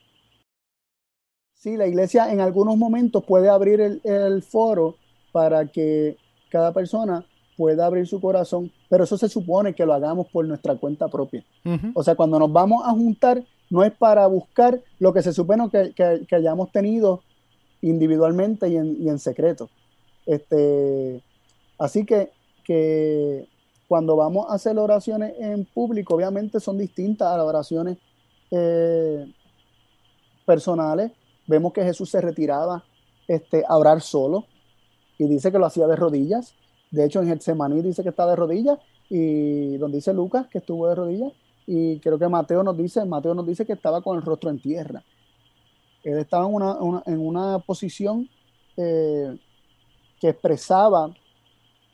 Sí, la iglesia en algunos momentos puede abrir el, el foro para que cada persona pueda abrir su corazón, pero eso se supone que lo hagamos por nuestra cuenta propia. O sea, cuando nos vamos a juntar, no es para buscar lo que se supone que, que, hayamos tenido individualmente y en, y en, secreto. Este, así que, que cuando vamos a hacer oraciones en público, obviamente son distintas a las oraciones eh, personales. Vemos que Jesús se retiraba este, a orar solo y dice que lo hacía de rodillas. De hecho, en Getsemaní dice que está de rodillas y donde dice Lucas que estuvo de rodillas y creo que Mateo nos dice, Mateo nos dice que estaba con el rostro en tierra. Él estaba en una, en una posición eh, que expresaba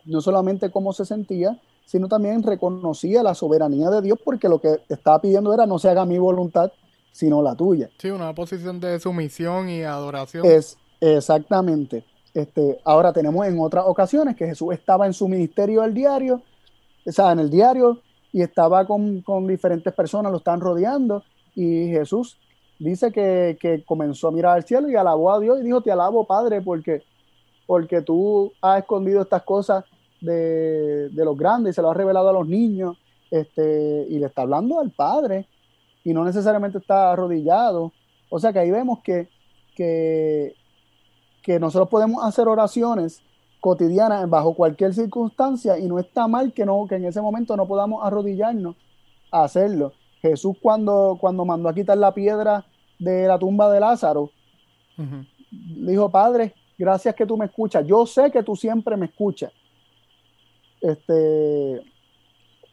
no solamente cómo se sentía, sino también reconocía la soberanía de Dios porque lo que estaba pidiendo era no se haga mi voluntad, sino la tuya. Sí, una posición de sumisión y adoración. Es exactamente. Este, ahora tenemos en otras ocasiones que Jesús estaba en su ministerio del diario, o sea, en el diario, y estaba con, diferentes personas, lo están rodeando, y Jesús dice que, comenzó a mirar al cielo y alabó a Dios y dijo, te alabo, Padre, porque, porque tú has escondido estas cosas de, los grandes y se lo has revelado a los niños, este, y le está hablando al Padre, y no necesariamente está arrodillado. O sea que ahí vemos que, que que nosotros podemos hacer oraciones cotidianas bajo cualquier circunstancia y no está mal que, no, que en ese momento no podamos arrodillarnos a hacerlo. Jesús cuando, cuando mandó a quitar la piedra de la tumba de Lázaro, dijo, Padre, gracias que tú me escuchas. Yo sé que tú siempre me escuchas. Este,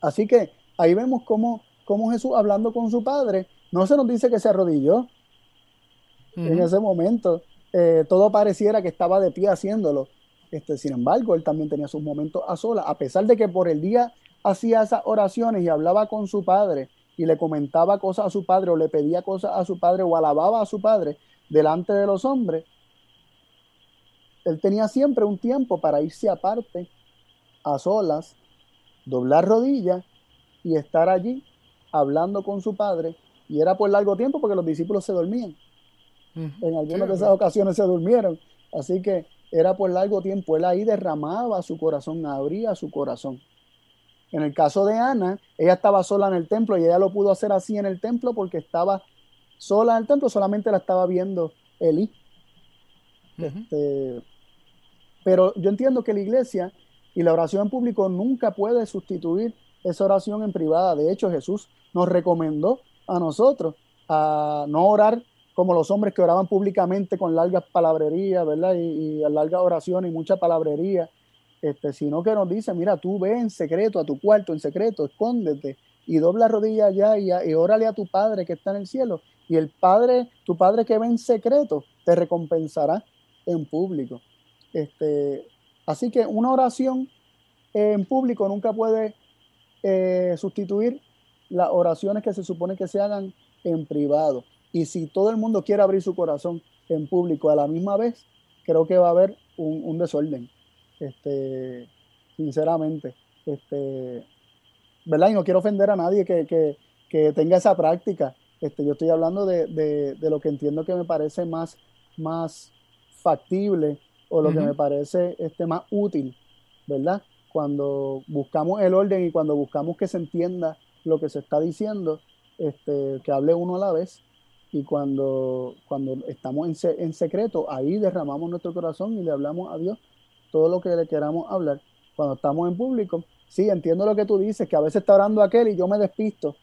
así que ahí vemos cómo, cómo Jesús hablando con su Padre, no se nos dice que se arrodilló en ese momento, eh, todo pareciera que estaba de pie haciéndolo. Este, sin embargo, él también tenía sus momentos a solas, a pesar de que por el día hacía esas oraciones y hablaba con su padre y le comentaba cosas a su padre o le pedía cosas a su padre o alababa a su padre delante de los hombres, él tenía siempre un tiempo para irse aparte, a solas, doblar rodillas y estar allí hablando con su padre. Y era por largo tiempo porque los discípulos se dormían. En algunas de esas ocasiones se durmieron. Así que era por largo tiempo. Él ahí derramaba su corazón, abría su corazón. En el caso de Ana, ella estaba sola en el templo y ella lo pudo hacer así en el templo porque estaba sola en el templo, solamente la estaba viendo Eli. Este, pero yo entiendo que la iglesia y la oración en público nunca puede sustituir esa oración en privada. De hecho, Jesús nos recomendó a nosotros a no orar como los hombres que oraban públicamente con largas palabrerías, ¿verdad? Y, y largas oraciones y mucha palabrería, este, sino que nos dice, mira, tú ve en secreto a tu cuarto, en secreto, escóndete y dobla rodilla allá y, y órale a tu Padre que está en el cielo. Y el Padre, tu Padre que ve en secreto, te recompensará en público. Este, así que una oración en público nunca puede eh, sustituir las oraciones que se supone que se hagan en privado. Y si todo el mundo quiere abrir su corazón en público a la misma vez, creo que va a haber un, desorden. Este, sinceramente. Este, ¿verdad? Y no quiero ofender a nadie que, tenga esa práctica. Este, yo estoy hablando de, lo que entiendo que me parece más, más factible o lo que me parece este, más útil, ¿verdad? Cuando buscamos el orden y cuando buscamos que se entienda lo que se está diciendo, este, que hable uno a la vez y cuando, cuando estamos en, en, secreto, ahí derramamos nuestro corazón y le hablamos a Dios todo lo que le queramos hablar. Cuando estamos en público, sí, entiendo lo que tú dices, que a veces está orando aquel y yo me despisto,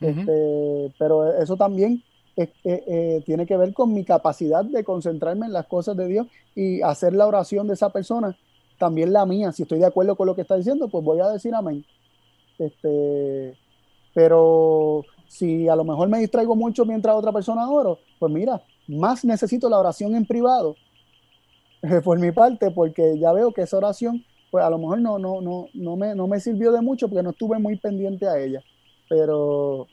este, pero eso también eh, tiene que ver con mi capacidad de concentrarme en las cosas de Dios y hacer la oración de esa persona, también la mía. Si estoy de acuerdo con lo que está diciendo, pues voy a decir amén. Este, pero si a lo mejor me distraigo mucho mientras otra persona oro, pues mira, más necesito la oración en privado por mi parte, porque ya veo que esa oración, pues a lo mejor no, no, no, no, me, no me sirvió de mucho porque no estuve muy pendiente a ella. Pero,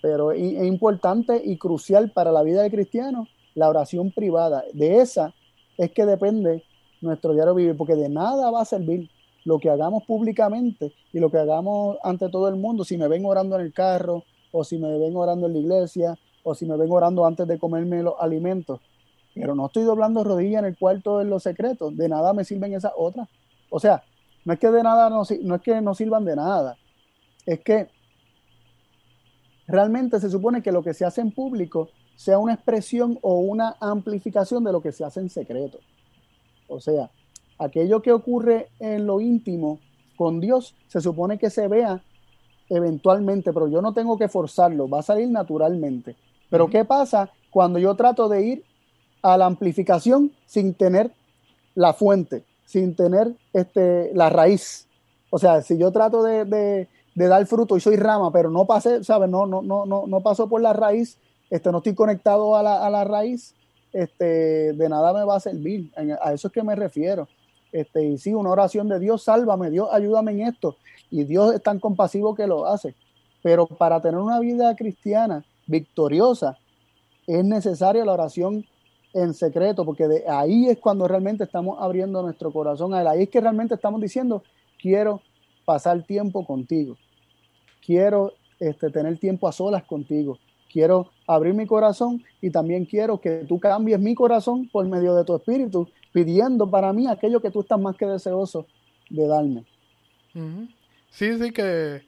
pero es, importante y crucial para la vida del cristiano la oración privada. De esa es que depende nuestro diario vivir, porque de nada va a servir lo que hagamos públicamente y lo que hagamos ante todo el mundo, si me ven orando en el carro, o si me ven orando en la iglesia, o si me ven orando antes de comerme los alimentos. Pero no estoy doblando rodillas en el cuarto en los secretos, de nada me sirven esas otras. O sea, no es que de nada no, no es que no sirvan de nada, es que realmente se supone que lo que se hace en público sea una expresión o una amplificación de lo que se hace en secreto. O sea, aquello que ocurre en lo íntimo con Dios se supone que se vea eventualmente, pero yo no tengo que forzarlo, va a salir naturalmente. Pero ¿qué pasa cuando yo trato de ir a la amplificación sin tener la fuente, sin tener este, la raíz? O sea, si yo trato de, de, dar fruto y soy rama, pero no pasé, ¿sabes? No, no, no, no, no paso por la raíz, este, no estoy conectado a la, a la raíz, este, de nada me va a servir. A eso es que me refiero. Este, y sí, una oración de Dios, sálvame, Dios, ayúdame en esto. Y Dios es tan compasivo que lo hace. Pero para tener una vida cristiana victoriosa, es necesaria la oración en secreto, porque de ahí es cuando realmente estamos abriendo nuestro corazón a Él. Ahí es que realmente estamos diciendo, quiero pasar tiempo contigo. Quiero este, tener tiempo a solas contigo. Quiero abrir mi corazón y también quiero que tú cambies mi corazón por medio de tu espíritu, pidiendo para mí aquello que tú estás más que deseoso de darme. Sí, sí, que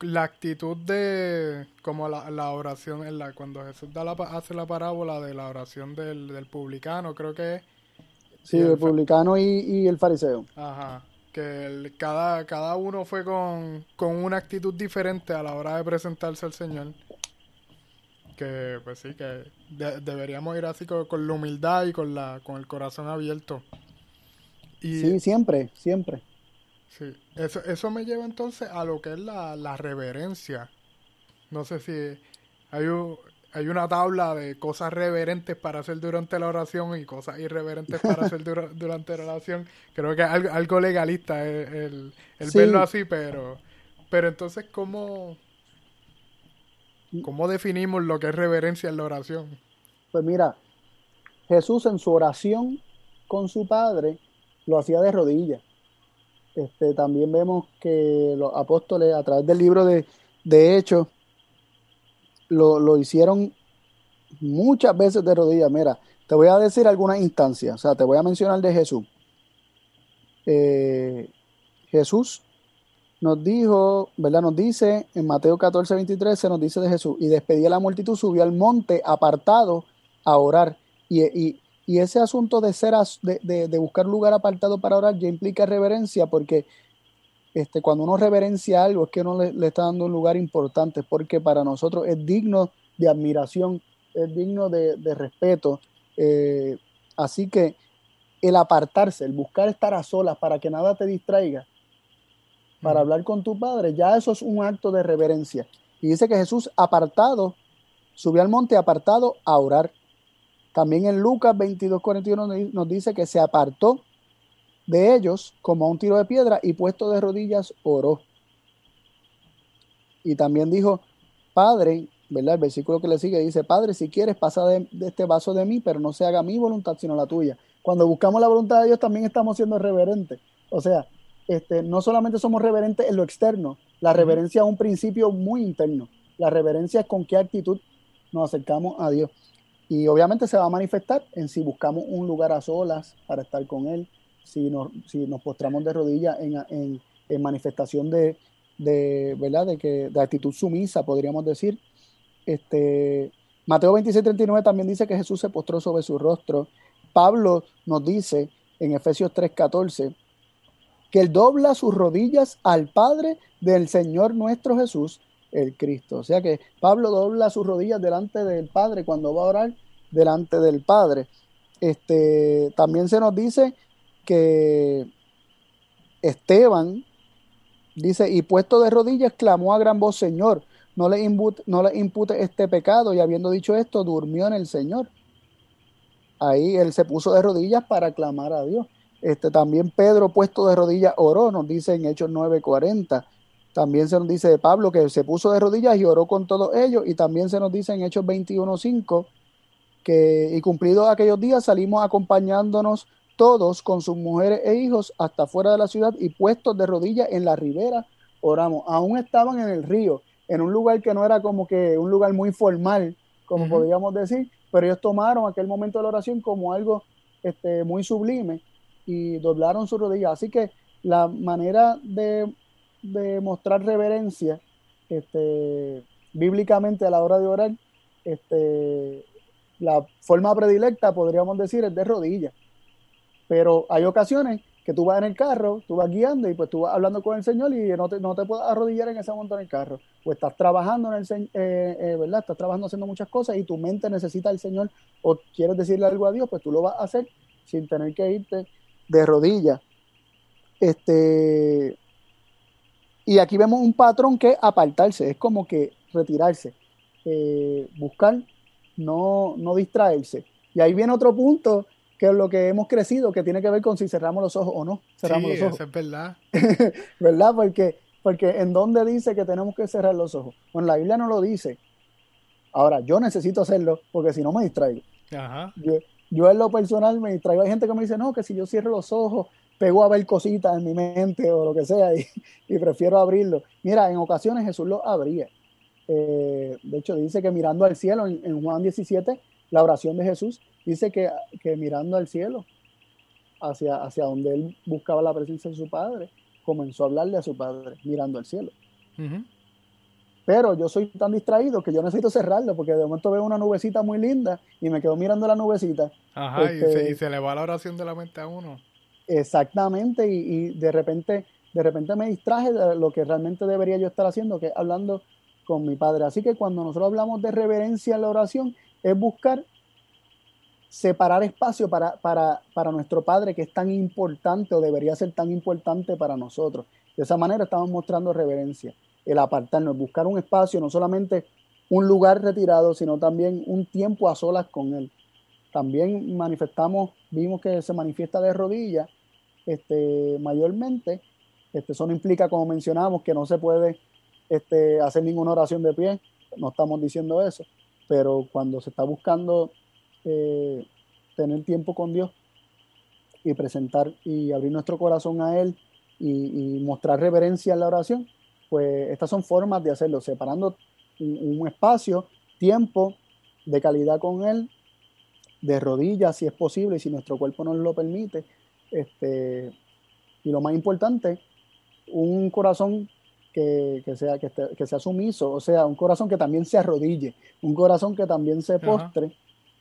la actitud de, como la, oración, en la, cuando Jesús da la, hace la parábola de la oración del, publicano, creo que es. Sí, el, publicano y, el fariseo. Ajá. Que cada, cada uno fue con, con una actitud diferente a la hora de presentarse al Señor que pues sí, que deberíamos ir así con, la humildad y con, la, con el corazón abierto. Y, sí, siempre, siempre. Sí, eso, eso me lleva entonces a lo que es la, la reverencia. No sé si hay, hay una tabla de cosas reverentes para hacer durante la oración y cosas irreverentes para hacer durante la oración. Creo que algo, algo legalista el, el, verlo así, pero, pero entonces, ¿cómo, ¿Cómo definimos lo que es reverencia en la oración? Pues mira, Jesús en su oración con su Padre lo hacía de rodillas. Este, también vemos que los apóstoles a través del libro de, de Hechos lo, lo, hicieron muchas veces de rodillas. Mira, te voy a decir algunas instancias, o sea, te voy a mencionar de Jesús. Eh, Jesús nos dijo, ¿verdad? Nos dice en Mateo 14, 23, se nos dice de Jesús, y despedía a la multitud, subió al monte apartado a orar. Y, y, y ese asunto de, ser, de, de, buscar lugar apartado para orar ya implica reverencia, porque este, cuando uno reverencia algo es que uno le, está dando un lugar importante, porque para nosotros es digno de admiración, es digno de, de respeto. Eh, así que el apartarse, el buscar estar a solas para que nada te distraiga, para hablar con tu padre, ya eso es un acto de reverencia. Y dice que Jesús apartado, subió al monte apartado a orar. También en Lucas 22, 41 nos dice que se apartó de ellos como a un tiro de piedra y puesto de rodillas oró. Y también dijo, Padre, ¿verdad? El versículo que le sigue dice, Padre, si quieres, pasa de, de, este vaso de mí, pero no se haga mi voluntad, sino la tuya. Cuando buscamos la voluntad de Dios, también estamos siendo reverentes. O sea, este, no solamente somos reverentes en lo externo, la reverencia es un principio muy interno. La reverencia es con qué actitud nos acercamos a Dios. Y obviamente se va a manifestar en si buscamos un lugar a solas para estar con Él, si nos, si nos postramos de rodillas en, manifestación de, ¿verdad? De, que, de actitud sumisa, podríamos decir. Este, Mateo 26, 39 también dice que Jesús se postró sobre su rostro. Pablo nos dice en Efesios 3, 14 que él dobla sus rodillas al Padre del Señor nuestro Jesús, el Cristo. O sea que Pablo dobla sus rodillas delante del Padre cuando va a orar delante del Padre. Este, también se nos dice que Esteban dice, y puesto de rodillas, clamó a gran voz, Señor, no le, impute, no le impute este pecado, y habiendo dicho esto, durmió en el Señor. Ahí él se puso de rodillas para clamar a Dios. Este, también Pedro, puesto de rodillas, oró, nos dice en Hechos 9:40. También se nos dice de Pablo que se puso de rodillas y oró con todos ellos. Y también se nos dice en Hechos 21.5 que, y cumplidos aquellos días, salimos acompañándonos todos con sus mujeres e hijos hasta fuera de la ciudad y puestos de rodillas en la ribera, oramos. Aún estaban en el río, en un lugar que no era como que un lugar muy formal, como podríamos decir, pero ellos tomaron aquel momento de la oración como algo este, muy sublime y doblaron sus rodillas. Así que la manera de, mostrar reverencia este, bíblicamente a la hora de orar, este, la forma predilecta, podríamos decir, es de rodillas. Pero hay ocasiones que tú vas en el carro, tú vas guiando y pues tú vas hablando con el Señor y no te, no te puedes arrodillar en ese momento en el carro. O estás trabajando en el eh, eh, ¿verdad? Estás trabajando haciendo muchas cosas y tu mente necesita al Señor o quieres decirle algo a Dios, pues tú lo vas a hacer sin tener que irte de rodillas. Este, y aquí vemos un patrón que es apartarse, es como que retirarse, eh, buscar, no, no distraerse. Y ahí viene otro punto que es lo que hemos crecido, que tiene que ver con si cerramos los ojos o no. Cerramos sí, Eso es verdad. ¿Verdad? Porque, porque en dónde dice que tenemos que cerrar los ojos. Bueno, la Biblia no lo dice. Ahora, yo necesito hacerlo porque si no me distraigo. Ajá. Yo, en lo personal me distraigo. Hay gente que me dice, no, que si yo cierro los ojos, pego a ver cositas en mi mente o lo que sea y, prefiero abrirlo. Mira, en ocasiones Jesús lo abría. Eh, de hecho, dice que mirando al cielo en, en Juan 17, la oración de Jesús, dice que, mirando al cielo, hacia, hacia donde él buscaba la presencia de su padre, comenzó a hablarle a su padre, mirando al cielo. Pero yo soy tan distraído que yo necesito cerrarlo, porque de momento veo una nubecita muy linda y me quedo mirando la nubecita. Ajá, y, se, este, le va la oración de la mente a uno. Exactamente, y, de repente, de repente me distraje de lo que realmente debería yo estar haciendo, que es hablando con mi padre. Así que cuando nosotros hablamos de reverencia en la oración, es buscar separar espacio para, para, para, nuestro Padre que es tan importante o debería ser tan importante para nosotros. De esa manera estamos mostrando reverencia, el apartarnos, buscar un espacio, no solamente un lugar retirado, sino también un tiempo a solas con Él. También manifestamos, vimos que se manifiesta de rodillas, este, mayormente. Este, eso no implica, como mencionamos, que no se puede este, hacer ninguna oración de pie, no estamos diciendo eso, pero cuando se está buscando eh, tener tiempo con Dios y presentar y abrir nuestro corazón a Él y, mostrar reverencia en la oración, pues estas son formas de hacerlo, separando un, espacio, tiempo de calidad con Él, de rodillas si es posible y si nuestro cuerpo nos lo permite. Este, y lo más importante, un corazón que, sea, que, que, sea sumiso, o sea, un corazón que también se arrodille, un corazón que también se postre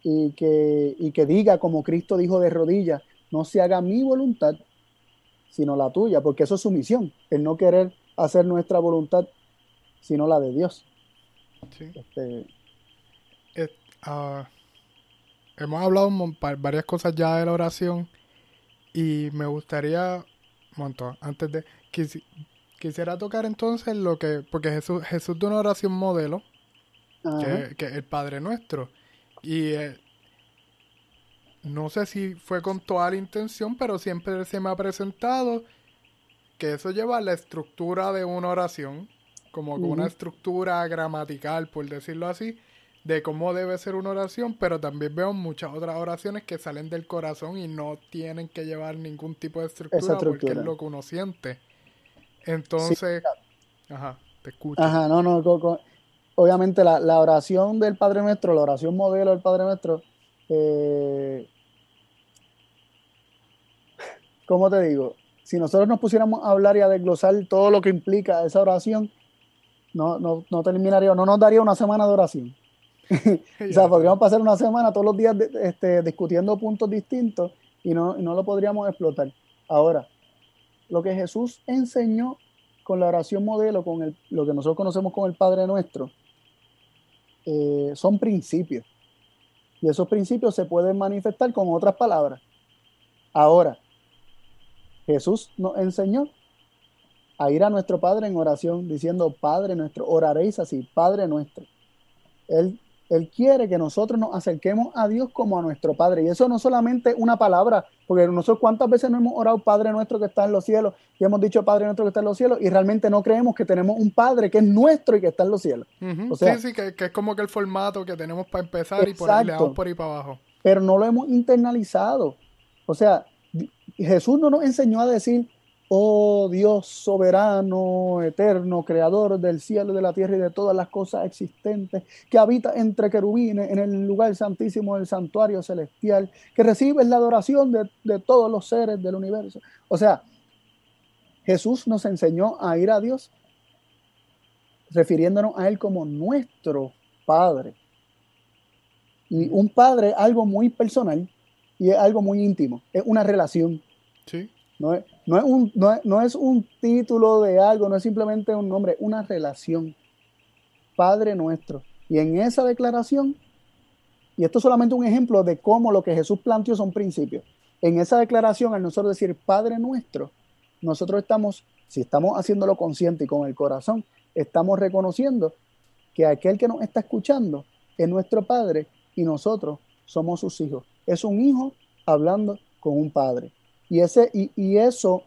y que, y que diga, como Cristo dijo de rodillas, no se haga mi voluntad, sino la tuya, porque eso es su misión, el no querer hacer nuestra voluntad, sino la de Dios. Este, ah, hemos hablado varias cosas ya de la oración y me gustaría, montón, antes de, quisiera tocar entonces lo que, porque Jesús, Jesús de una oración modelo, que, que, es el Padre Nuestro. Y eh, no sé si fue con toda la intención, pero siempre se me ha presentado que eso lleva a la estructura de una oración, como una estructura gramatical, por decirlo así, de cómo debe ser una oración, pero también veo muchas otras oraciones que salen del corazón y no tienen que llevar ningún tipo de estructura, porque es lo que uno siente. Entonces, ajá, te escucho. Ajá, no, no, obviamente la, la, oración del Padre Nuestro, la oración modelo del Padre Nuestro, eh, ¿cómo te digo? Si nosotros nos pusiéramos a hablar y a desglosar todo lo que implica esa oración, no, no, no terminaría, no nos daría una semana de oración. o sea, podríamos pasar una semana todos los días este, discutiendo puntos distintos y no, y no lo podríamos explotar. Ahora, lo que Jesús enseñó con la oración modelo, con el, lo que nosotros conocemos como el Padre Nuestro, eh, son principios. Y esos principios se pueden manifestar con otras palabras. Ahora, Jesús nos enseñó a ir a nuestro Padre en oración diciendo, Padre nuestro, oraréis así, Padre nuestro. Él Él quiere que nosotros nos acerquemos a Dios como a nuestro Padre. Y eso no solamente una palabra, porque nosotros cuántas veces no hemos orado Padre nuestro que está en los cielos y hemos dicho Padre nuestro que está en los cielos y realmente no creemos que tenemos un Padre que es nuestro y que está en los cielos. sí, sí, que, es como que el formato que tenemos para empezar y por ahí por ahí para abajo. Pero no lo hemos internalizado. O sea, Jesús no nos enseñó a decir, Oh Dios soberano, eterno, creador del cielo de la tierra y de todas las cosas existentes, que habita entre querubines en el lugar santísimo del santuario celestial, que recibes la adoración de, de todos los seres del universo. O sea, Jesús nos enseñó a ir a Dios refiriéndonos a Él como nuestro Padre. Y un Padre, algo muy personal y es algo muy íntimo, es una relación. Sí. No es, no es, un, no, es, un título de algo, no es simplemente un nombre, una relación. Padre nuestro. Y en esa declaración, y esto es solamente un ejemplo de cómo lo que Jesús planteó son principios. En esa declaración, al nosotros decir Padre nuestro, nosotros estamos, si estamos haciéndolo consciente y con el corazón, estamos reconociendo que aquel que nos está escuchando es nuestro Padre y nosotros somos sus hijos. Es un hijo hablando con un padre. Y, ese, y, eso,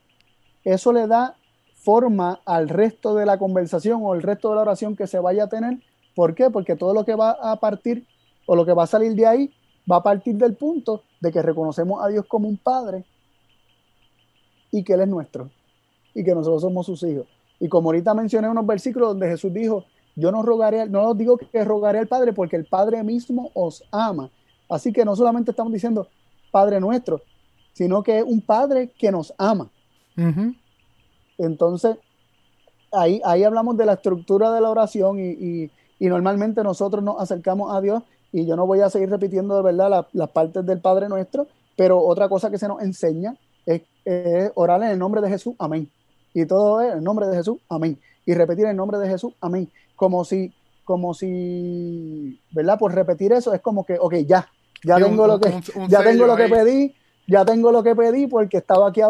eso le da forma al resto de la conversación o el resto de la oración que se vaya a tener. ¿Por qué? Porque todo lo que va a partir o lo que va a salir de ahí va a partir del punto de que reconocemos a Dios como un Padre y que Él es nuestro y que nosotros somos sus hijos. Y como ahorita mencioné unos versículos donde Jesús dijo, yo no rogaré, no os digo que rogaré al Padre porque el Padre mismo os ama. Así que no solamente estamos diciendo Padre nuestro, sino que es un padre que nos ama. Entonces, ahí, ahí hablamos de la estructura de la oración y, normalmente nosotros nos acercamos a Dios y yo no voy a seguir repitiendo de verdad las partes del Padre nuestro, pero otra cosa que se nos enseña es, orar en el nombre de Jesús, amén. Y todo es en el nombre de Jesús, amén. Y repetir en el nombre de Jesús, amén. Como si, como si, ¿verdad? Por repetir eso es como que, ok, ya, ya tengo lo que, ya tengo lo que pedí, ya tengo lo que pedí porque estaba aquí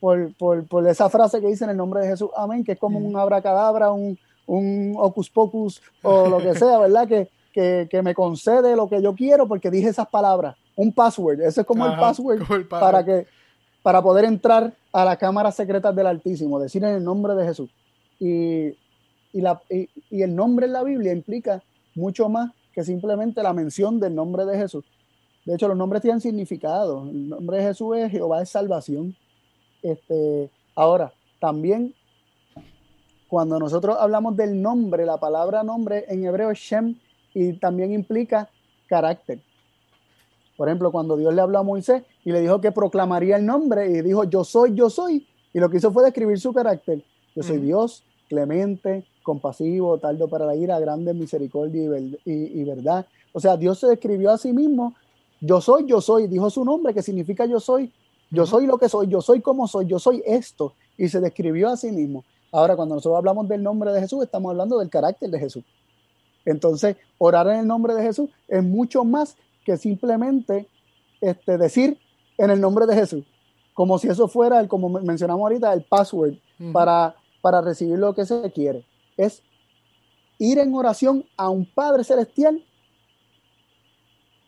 por, por, esa frase que dice en el nombre de Jesús, amén, que es como un abracadabra, un, un ocus pocus o lo que sea, ¿verdad? Que, que, me concede lo que yo quiero porque dije esas palabras. Un password, ese es como el password para, que, para poder entrar a las cámaras secretas del Altísimo, decir en el nombre de Jesús. Y, y, la, y, y el nombre en la Biblia implica mucho más que simplemente la mención del nombre de Jesús. De hecho, los nombres tienen significado. El nombre de Jesús es Jehová es salvación. Este, ahora, también cuando nosotros hablamos del nombre, la palabra nombre en hebreo es Shem y también implica carácter. Por ejemplo, cuando Dios le habló a Moisés y le dijo que proclamaría el nombre y dijo yo soy, yo soy, y lo que hizo fue describir su carácter. Yo soy Dios, clemente, compasivo, tardo para la ira, grande en misericordia y, y verdad. O sea, Dios se describió a sí mismo yo soy, yo soy, dijo su nombre, que significa yo soy, yo soy lo que soy, yo soy como soy, yo soy esto, y se describió a sí mismo. Ahora, cuando nosotros hablamos del nombre de Jesús, estamos hablando del carácter de Jesús. Entonces, orar en el nombre de Jesús es mucho más que simplemente este, decir en el nombre de Jesús, como si eso fuera, el, como mencionamos ahorita, el password para, para recibir lo que se quiere. Es ir en oración a un Padre Celestial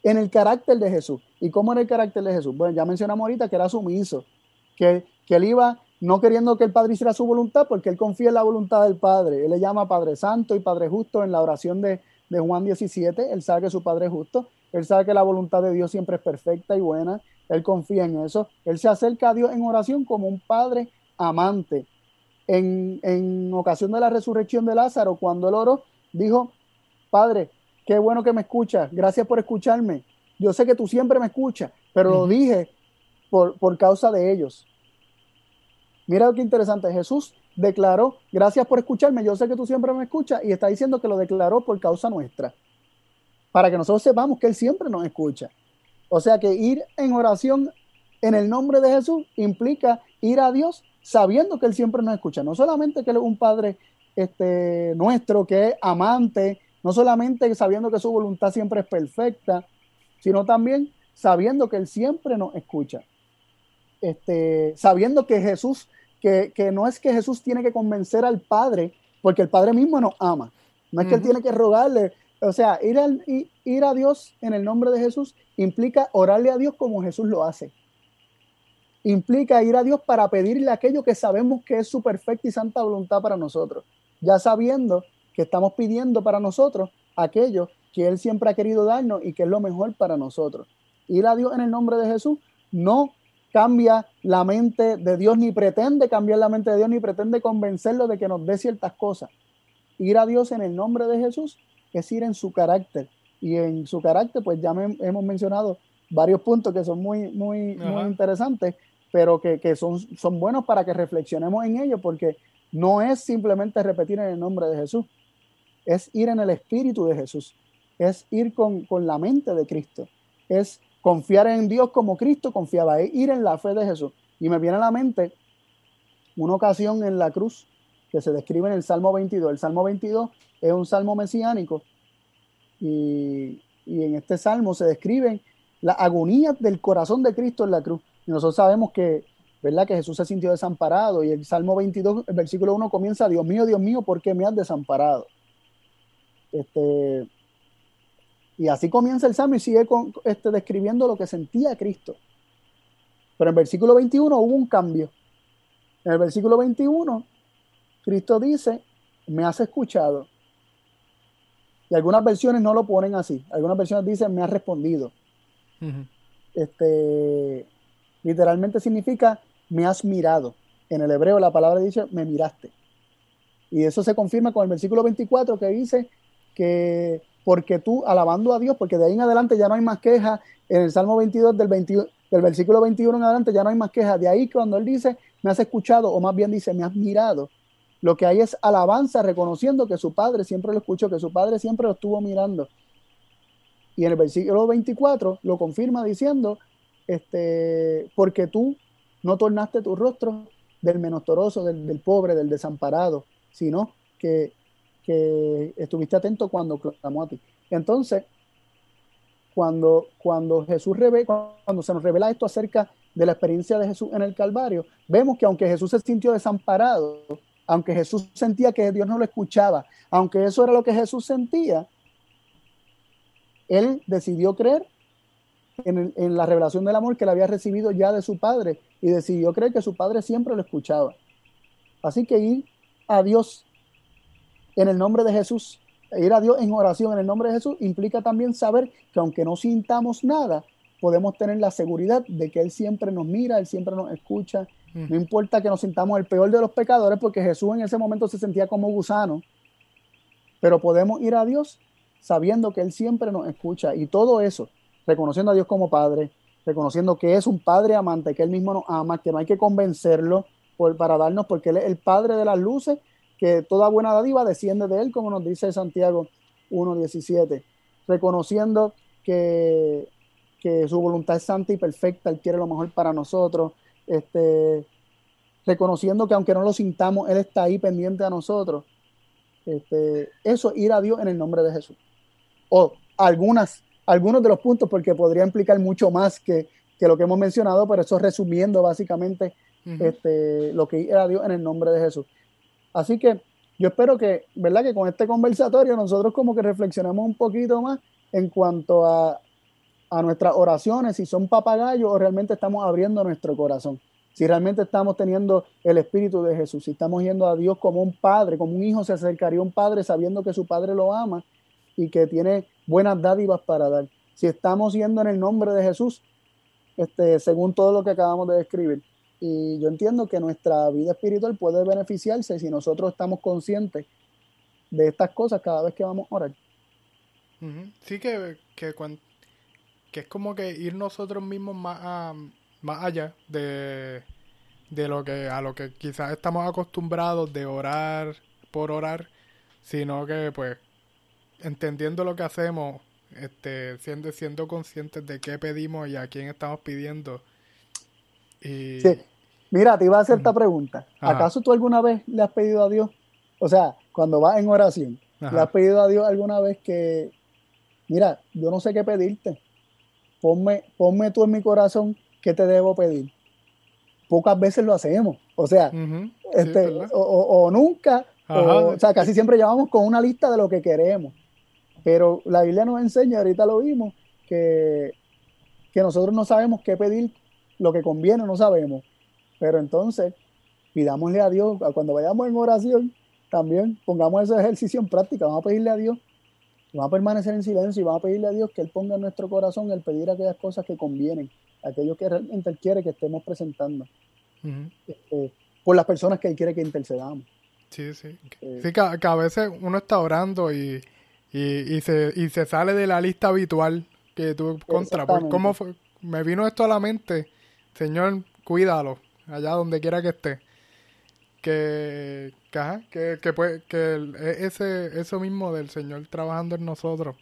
en el carácter de Jesús. ¿Y cómo era el carácter de Jesús? Bueno, ya mencionamos ahorita que era sumiso, que, que él iba no queriendo que el Padre hiciera su voluntad, porque él confía en la voluntad del Padre. Él le llama Padre Santo y Padre Justo en la oración de, de Juan 17. Él sabe que su Padre es justo. Él sabe que la voluntad de Dios siempre es perfecta y buena. Él confía en eso. Él se acerca a Dios en oración como un Padre amante. En, en ocasión de la resurrección de Lázaro, cuando él oró, dijo, Padre, Qué bueno que me escuchas. Gracias por escucharme. Yo sé que tú siempre me escuchas, pero lo dije por, por causa de ellos. Mira qué interesante. Jesús declaró, gracias por escucharme. Yo sé que tú siempre me escuchas y está diciendo que lo declaró por causa nuestra. Para que nosotros sepamos que Él siempre nos escucha. O sea que ir en oración en el nombre de Jesús implica ir a Dios sabiendo que Él siempre nos escucha. No solamente que Él es un Padre este, nuestro, que es amante, no solamente sabiendo que su voluntad siempre es perfecta, sino también sabiendo que Él siempre nos escucha. Este, sabiendo que Jesús, que, no es que Jesús tiene que convencer al Padre, porque el Padre mismo nos ama. No es que Él tiene que rogarle, o sea, ir, al, ir a Dios en el nombre de Jesús implica orarle a Dios como Jesús lo hace. Implica ir a Dios para pedirle aquello que sabemos que es su perfecta y santa voluntad para nosotros, ya sabiendo que estamos pidiendo para nosotros aquello que Él siempre ha querido darnos y que es lo mejor para nosotros. Ir a Dios en el nombre de Jesús no cambia la mente de Dios, ni pretende cambiar la mente de Dios, ni pretende convencerlo de que nos dé ciertas cosas. Ir a Dios en el nombre de Jesús es ir en su carácter. Y en su carácter, pues ya hemos mencionado varios puntos que son muy, muy, muy interesantes, pero que, que, son, son buenos para que reflexionemos en ellos, porque no es simplemente repetir en el nombre de Jesús, es ir en el espíritu de Jesús, es ir con, con la mente de Cristo, es confiar en Dios como Cristo confiaba, es ir en la fe de Jesús. Y me viene a la mente una ocasión en la cruz que se describe en el Salmo 22. El Salmo 22 es un salmo mesiánico y, en este salmo se describen las agonías del corazón de Cristo en la cruz. Y nosotros sabemos que, ¿verdad? que Jesús se sintió desamparado y el Salmo 22, el versículo 1 comienza, Dios mío, Dios mío, ¿por qué me has desamparado? Este, y así comienza el Salmo y sigue con, este, describiendo lo que sentía Cristo. Pero en versículo 21 hubo un cambio. En el versículo 21, Cristo dice, me has escuchado. Y algunas versiones no lo ponen así. Algunas versiones dicen, me has respondido. este, literalmente significa, me has mirado. En el hebreo la palabra dice, me miraste. Y eso se confirma con el versículo 24 que dice que porque tú, alabando a Dios, porque de ahí en adelante ya no hay más quejas, en el Salmo 22 del, del versículo 21 en adelante ya no hay más quejas, de ahí cuando él dice, me has escuchado, o más bien dice, me has mirado, lo que hay es alabanza, reconociendo que su padre siempre lo escuchó, que su padre siempre lo estuvo mirando. Y en el versículo 24 lo confirma diciendo, este, porque tú no tornaste tu rostro del menostoroso, del pobre, del desamparado, sino que que estuviste atento cuando clamó a ti. Entonces, cuando, cuando Jesús revela, cuando se nos revela esto acerca de la experiencia de Jesús en el Calvario, vemos que aunque Jesús se sintió desamparado, aunque Jesús sentía que Dios no lo escuchaba, aunque eso era lo que Jesús sentía, él decidió creer en, en, la revelación del amor que él había recibido ya de su padre y decidió creer que su padre siempre lo escuchaba. Así que ir a Dios en el nombre de Jesús. Ir a Dios en oración en el nombre de Jesús implica también saber que aunque no sintamos nada, podemos tener la seguridad de que Él siempre nos mira, Él siempre nos escucha. No importa que nos sintamos el peor de los pecadores, porque Jesús en ese momento se sentía como gusano, pero podemos ir a Dios sabiendo que Él siempre nos escucha. Y todo eso, reconociendo a Dios como Padre, reconociendo que es un Padre amante, que Él mismo nos ama, que no hay que convencerlo por, para darnos, porque Él es el Padre de las luces que toda buena dádiva desciende de él, como nos dice Santiago 1.17, reconociendo que, que, su voluntad es santa y perfecta, él quiere lo mejor para nosotros, este, reconociendo que aunque no lo sintamos, él está ahí pendiente a nosotros. Este, eso, ir a Dios en el nombre de Jesús. O algunas, algunos de los puntos, porque podría implicar mucho más que, que lo que hemos mencionado, pero eso resumiendo básicamente este, lo que ir a Dios en el nombre de Jesús. Así que yo espero que, ¿verdad? Que con este conversatorio nosotros como que reflexionemos un poquito más en cuanto a, a nuestras oraciones, si son papagayos o realmente estamos abriendo nuestro corazón. Si realmente estamos teniendo el Espíritu de Jesús, si estamos yendo a Dios como un padre, como un hijo se acercaría a un padre sabiendo que su padre lo ama y que tiene buenas dádivas para dar. Si estamos yendo en el nombre de Jesús, este, según todo lo que acabamos de describir. Y yo entiendo que nuestra vida espiritual puede beneficiarse si nosotros estamos conscientes de estas cosas cada vez que vamos a orar. Sí, que, que, que, es como que ir nosotros mismos más, más allá de, de lo que a lo que quizás estamos acostumbrados de orar por orar, sino que pues entendiendo lo que hacemos, este, siendo, siendo conscientes de qué pedimos y a quién estamos pidiendo. Y, sí. Mira, te iba a hacer esta pregunta. ¿Acaso tú alguna vez le has pedido a Dios, o sea, cuando vas en oración, le has pedido a Dios alguna vez que, mira, yo no sé qué pedirte, ponme, ponme tú en mi corazón qué te debo pedir? Pocas veces lo hacemos, o sea, este, o, nunca, o, sea, casi siempre llevamos con una lista de lo que queremos. Pero la Biblia nos enseña, ahorita lo vimos, que, que nosotros no sabemos qué pedir, lo que conviene no sabemos. Pero entonces, pidámosle a Dios, cuando vayamos en oración, también pongamos ese ejercicio en práctica, vamos a pedirle a Dios, vamos a permanecer en silencio y vamos a pedirle a Dios que Él ponga en nuestro corazón el pedir aquellas cosas que convienen, aquellos que realmente Él quiere que estemos presentando, este, por las personas que Él quiere que intercedamos. Sí, sí. Eh, sí, que, a veces uno está orando y, y, se, y se sale de la lista habitual que tú contra. Pues, ¿Cómo fue? Me vino esto a la mente, Señor, cuídalo, allá donde quiera que esté. Que, que, que, que, que e, ese, eso mismo del Señor trabajando en nosotros.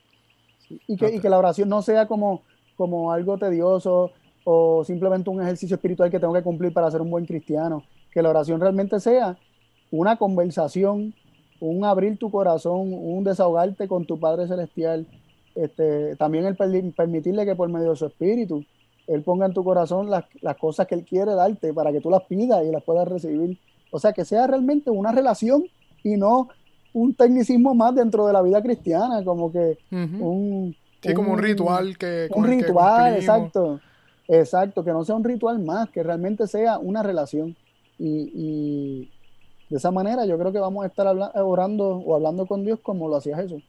y, que, y que la oración no sea como, como algo tedioso o simplemente un ejercicio espiritual que tengo que cumplir para ser un buen cristiano. Que la oración realmente sea una conversación, un abrir tu corazón, un desahogarte con tu Padre Celestial. Este, también el permitirle que por medio de su espíritu, Él ponga en tu corazón las, cosas que Él quiere darte para que tú las pidas y las puedas recibir. O sea, que sea realmente una relación y no un tecnicismo más dentro de la vida cristiana, como que un... Sí, como un ritual que... Un ritual, exacto. Exacto, que no sea un ritual más, que realmente sea una relación. y, de esa manera yo creo que vamos a estar orando o hablando con Dios como lo hacía Jesús.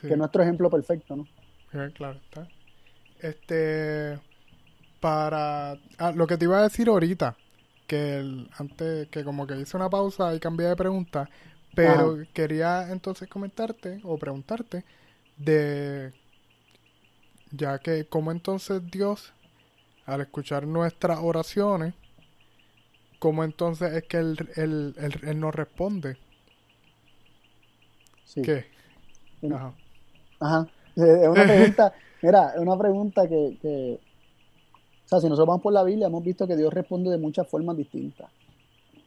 Que es nuestro ejemplo perfecto, ¿no? claro está. Este, para ah, lo que te iba a decir ahorita, que antes, que como que hice una pausa y cambié de pregunta, pero quería entonces comentarte o preguntarte de, ya que cómo entonces Dios, al escuchar nuestras oraciones, ¿cómo entonces es que él, él, él, nos responde? ¿Qué? Ajá. Ajá. Es una pregunta, mira, es una pregunta que, que, o sea, si nosotros vamos por la Biblia, hemos visto que Dios responde de muchas formas distintas.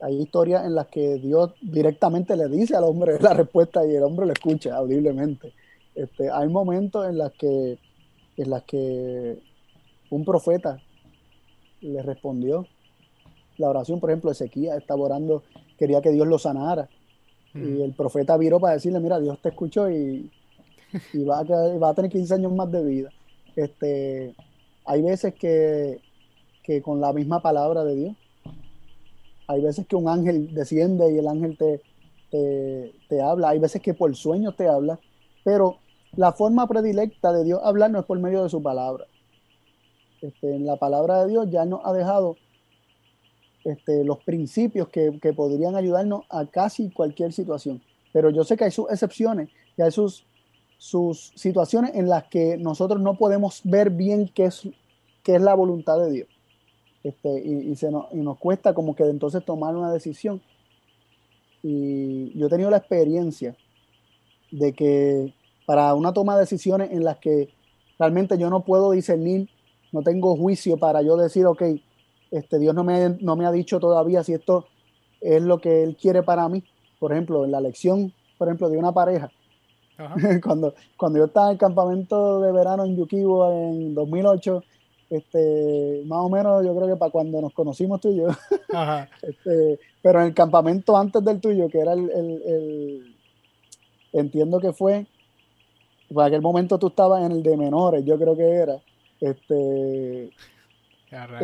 Hay historias en las que Dios directamente le dice al hombre la respuesta y el hombre lo escucha audiblemente. Este, hay momentos en las que, en las que un profeta le respondió la oración, por ejemplo, Ezequiel estaba orando, quería que Dios lo sanara. Y el profeta viró para decirle, mira, Dios te escuchó y, a, va a tener 15 años más de vida. Este, hay veces que, con la misma palabra de Dios, hay veces que un ángel desciende y el ángel te, te, habla, hay veces que por sueños te habla, pero la forma predilecta de Dios hablar no es por medio de su palabra. Este, en la palabra de Dios ya nos ha dejado este, los principios que, podrían ayudarnos a casi cualquier situación. Pero yo sé que hay sus excepciones y hay sus, sus situaciones en las que nosotros no podemos ver bien qué es, qué es la voluntad de Dios. Este, y, se nos, y nos cuesta como que entonces tomar una decisión. Y yo he tenido la experiencia de que para una toma de decisiones en las que realmente yo no puedo discernir, no tengo juicio para yo decir, ok, este, Dios no me, no me ha dicho todavía si esto es lo que Él quiere para mí. Por ejemplo, en la elección, por ejemplo, de una pareja. cuando, cuando yo estaba en el campamento de verano en Yukibo en 2008, este, más o menos yo creo que para cuando nos conocimos tú y yo, este, pero en el campamento antes del tuyo, que era el, el, entiendo que fue, en aquel momento tú estabas en el de menores, yo creo que era, este,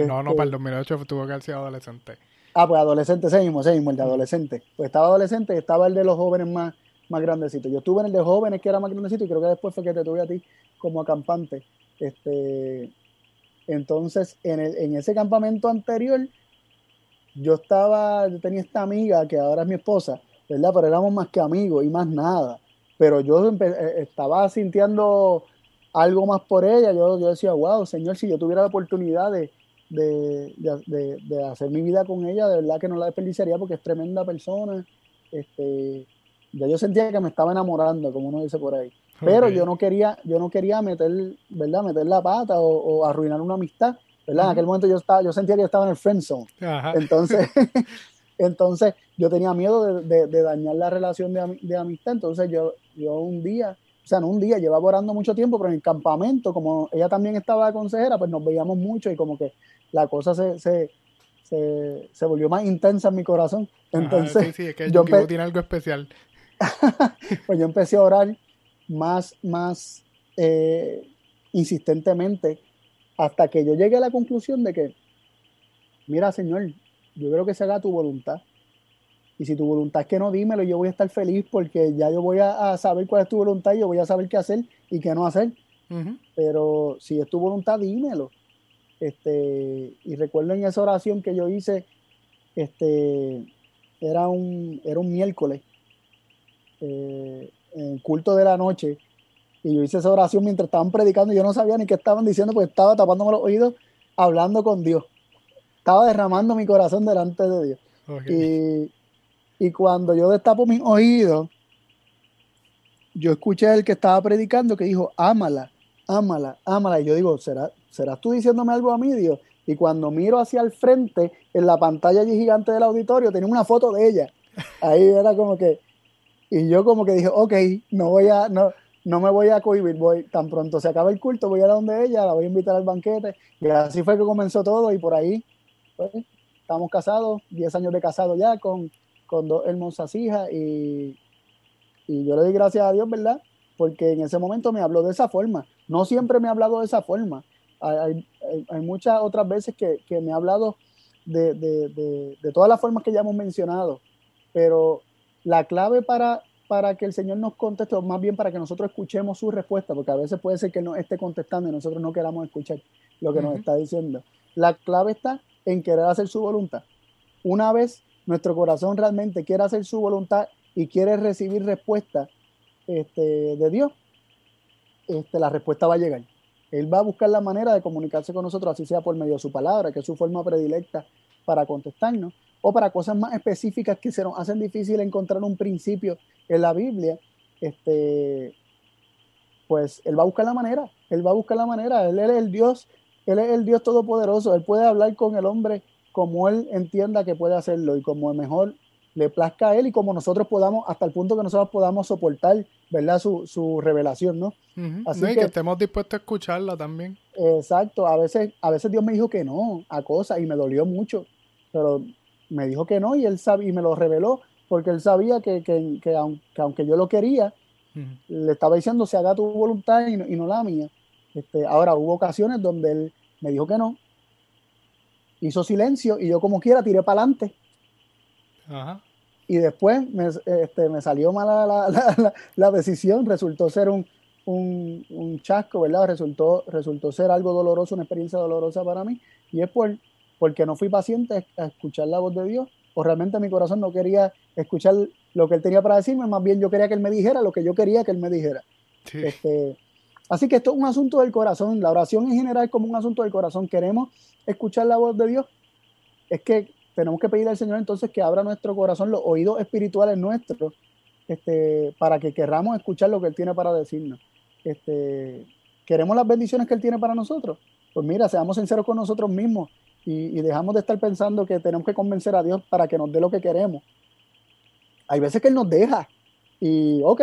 no, no, para el 2008 tuvo que haber sido adolescente. Ah, pues adolescente, ese mismo, ese mismo, el de adolescente. Pues estaba adolescente y estaba el de los jóvenes más, más grandecitos. Yo estuve en el de jóvenes que era más grandecito y creo que después fue que te tuve a ti como acampante. Este, entonces, en, el, en ese campamento anterior, yo estaba, yo tenía esta amiga que ahora es mi esposa, ¿verdad? Pero éramos más que amigos y más nada. Pero yo eh, estaba sintiendo algo más por ella. Yo, yo decía, wow, Señor, si yo tuviera la oportunidad de, de, hacer mi vida con ella, de verdad que no la desperdiciaría porque es tremenda persona. Este, ya yo sentía que me estaba enamorando, como uno dice por ahí. Pero yo no quería, yo no quería meter, ¿verdad? Meter la pata o, arruinar una amistad, ¿verdad? En aquel momento yo estaba, yo sentía que yo estaba en el friend zone. Entonces, entonces yo tenía miedo de, dañar la relación de, amistad. Entonces yo, yo un día o sea, no un día, llevaba orando mucho tiempo, pero en el campamento, como ella también estaba consejera, pues nos veíamos mucho y como que la cosa se, se, se, volvió más intensa en mi corazón. Entonces, sí, sí, es que yo tiene algo especial. pues yo empecé a orar más, más eh, insistentemente hasta que yo llegué a la conclusión de que, mira Señor, yo creo que se haga tu voluntad. Y si tu voluntad es que no, dímelo, yo voy a estar feliz porque ya yo voy a, saber cuál es tu voluntad y yo voy a saber qué hacer y qué no hacer. Pero si es tu voluntad, dímelo. Este, y recuerdo en esa oración que yo hice, este, era un, era un miércoles, eh, en culto de la noche, y yo hice esa oración mientras estaban predicando y yo no sabía ni qué estaban diciendo porque estaba tapándome los oídos hablando con Dios. Estaba derramando mi corazón delante de Dios. Y, y, cuando yo destapo mis oídos, yo escuché al que estaba predicando que dijo, ámala, ámala, ámala. Y yo digo, ¿será, ¿serás tú diciéndome algo a mí, Dios? Y cuando miro hacia el frente, en la pantalla allí gigante del auditorio, tenía una foto de ella. Ahí era como que, y yo como que dije, ok, no voy a, no, no me voy a cohibir, voy, tan pronto se acaba el culto, voy a ir a donde ella, la voy a invitar al banquete. Y así fue que comenzó todo y por ahí, pues, estamos casados, 10 años de casado ya, con, con dos hermosas hijas y, y yo le doy gracias a Dios, ¿verdad? Porque en ese momento me habló de esa forma. No siempre me ha hablado de esa forma. Hay, hay, muchas otras veces que, que me ha hablado de, de, de, de todas las formas que ya hemos mencionado, pero la clave para para que el Señor nos conteste, o más bien para que nosotros escuchemos su respuesta, porque a veces puede ser que Él nos esté contestando y nosotros no queramos escuchar lo que nos está diciendo. La clave está en querer hacer su voluntad. Una vez nuestro corazón realmente quiere hacer su voluntad y quiere recibir respuesta este, de Dios, este, la respuesta va a llegar. Él va a buscar la manera de comunicarse con nosotros, así sea por medio de su palabra, que es su forma predilecta para contestarnos, o para cosas más específicas que se nos hacen difícil encontrar un principio en la Biblia, este, pues Él va a buscar la manera, Él va a buscar la manera, Él, es el Dios, Él es el Dios todopoderoso, Él puede hablar con el hombre como Él entienda que puede hacerlo y como mejor le plazca a Él y como nosotros podamos, hasta el punto que nosotros podamos soportar, ¿verdad? Su, su revelación, ¿no? Así que, que, estemos dispuestos a escucharla también. Exacto, a veces, a veces Dios me dijo que no a cosas y me dolió mucho, pero me dijo que no y él sabía, y me lo reveló porque él sabía que, aunque, yo lo quería, le estaba diciendo se haga tu voluntad y no, la mía. Este, ahora hubo ocasiones donde él me dijo que no, hizo silencio y yo como quiera tiré para adelante. Y después me, este, me salió mala la, la, decisión, resultó ser un, un, chasco, ¿verdad? Resultó, resultó ser algo doloroso, una experiencia dolorosa para mí. Y es por, porque no fui paciente a escuchar la voz de Dios, o realmente mi corazón no quería escuchar lo que él tenía para decirme, más bien yo quería que él me dijera lo que yo quería que él me dijera. Este, así que esto es un asunto del corazón, la oración en general es como un asunto del corazón. Queremos escuchar la voz de Dios, es que tenemos que pedirle al Señor entonces que abra nuestro corazón, los oídos espirituales nuestros, este, para que querramos escuchar lo que Él tiene para decirnos. Este, queremos las bendiciones que Él tiene para nosotros. Pues mira, seamos sinceros con nosotros mismos y, dejamos de estar pensando que tenemos que convencer a Dios para que nos dé lo que queremos. Hay veces que Él nos deja y, ok,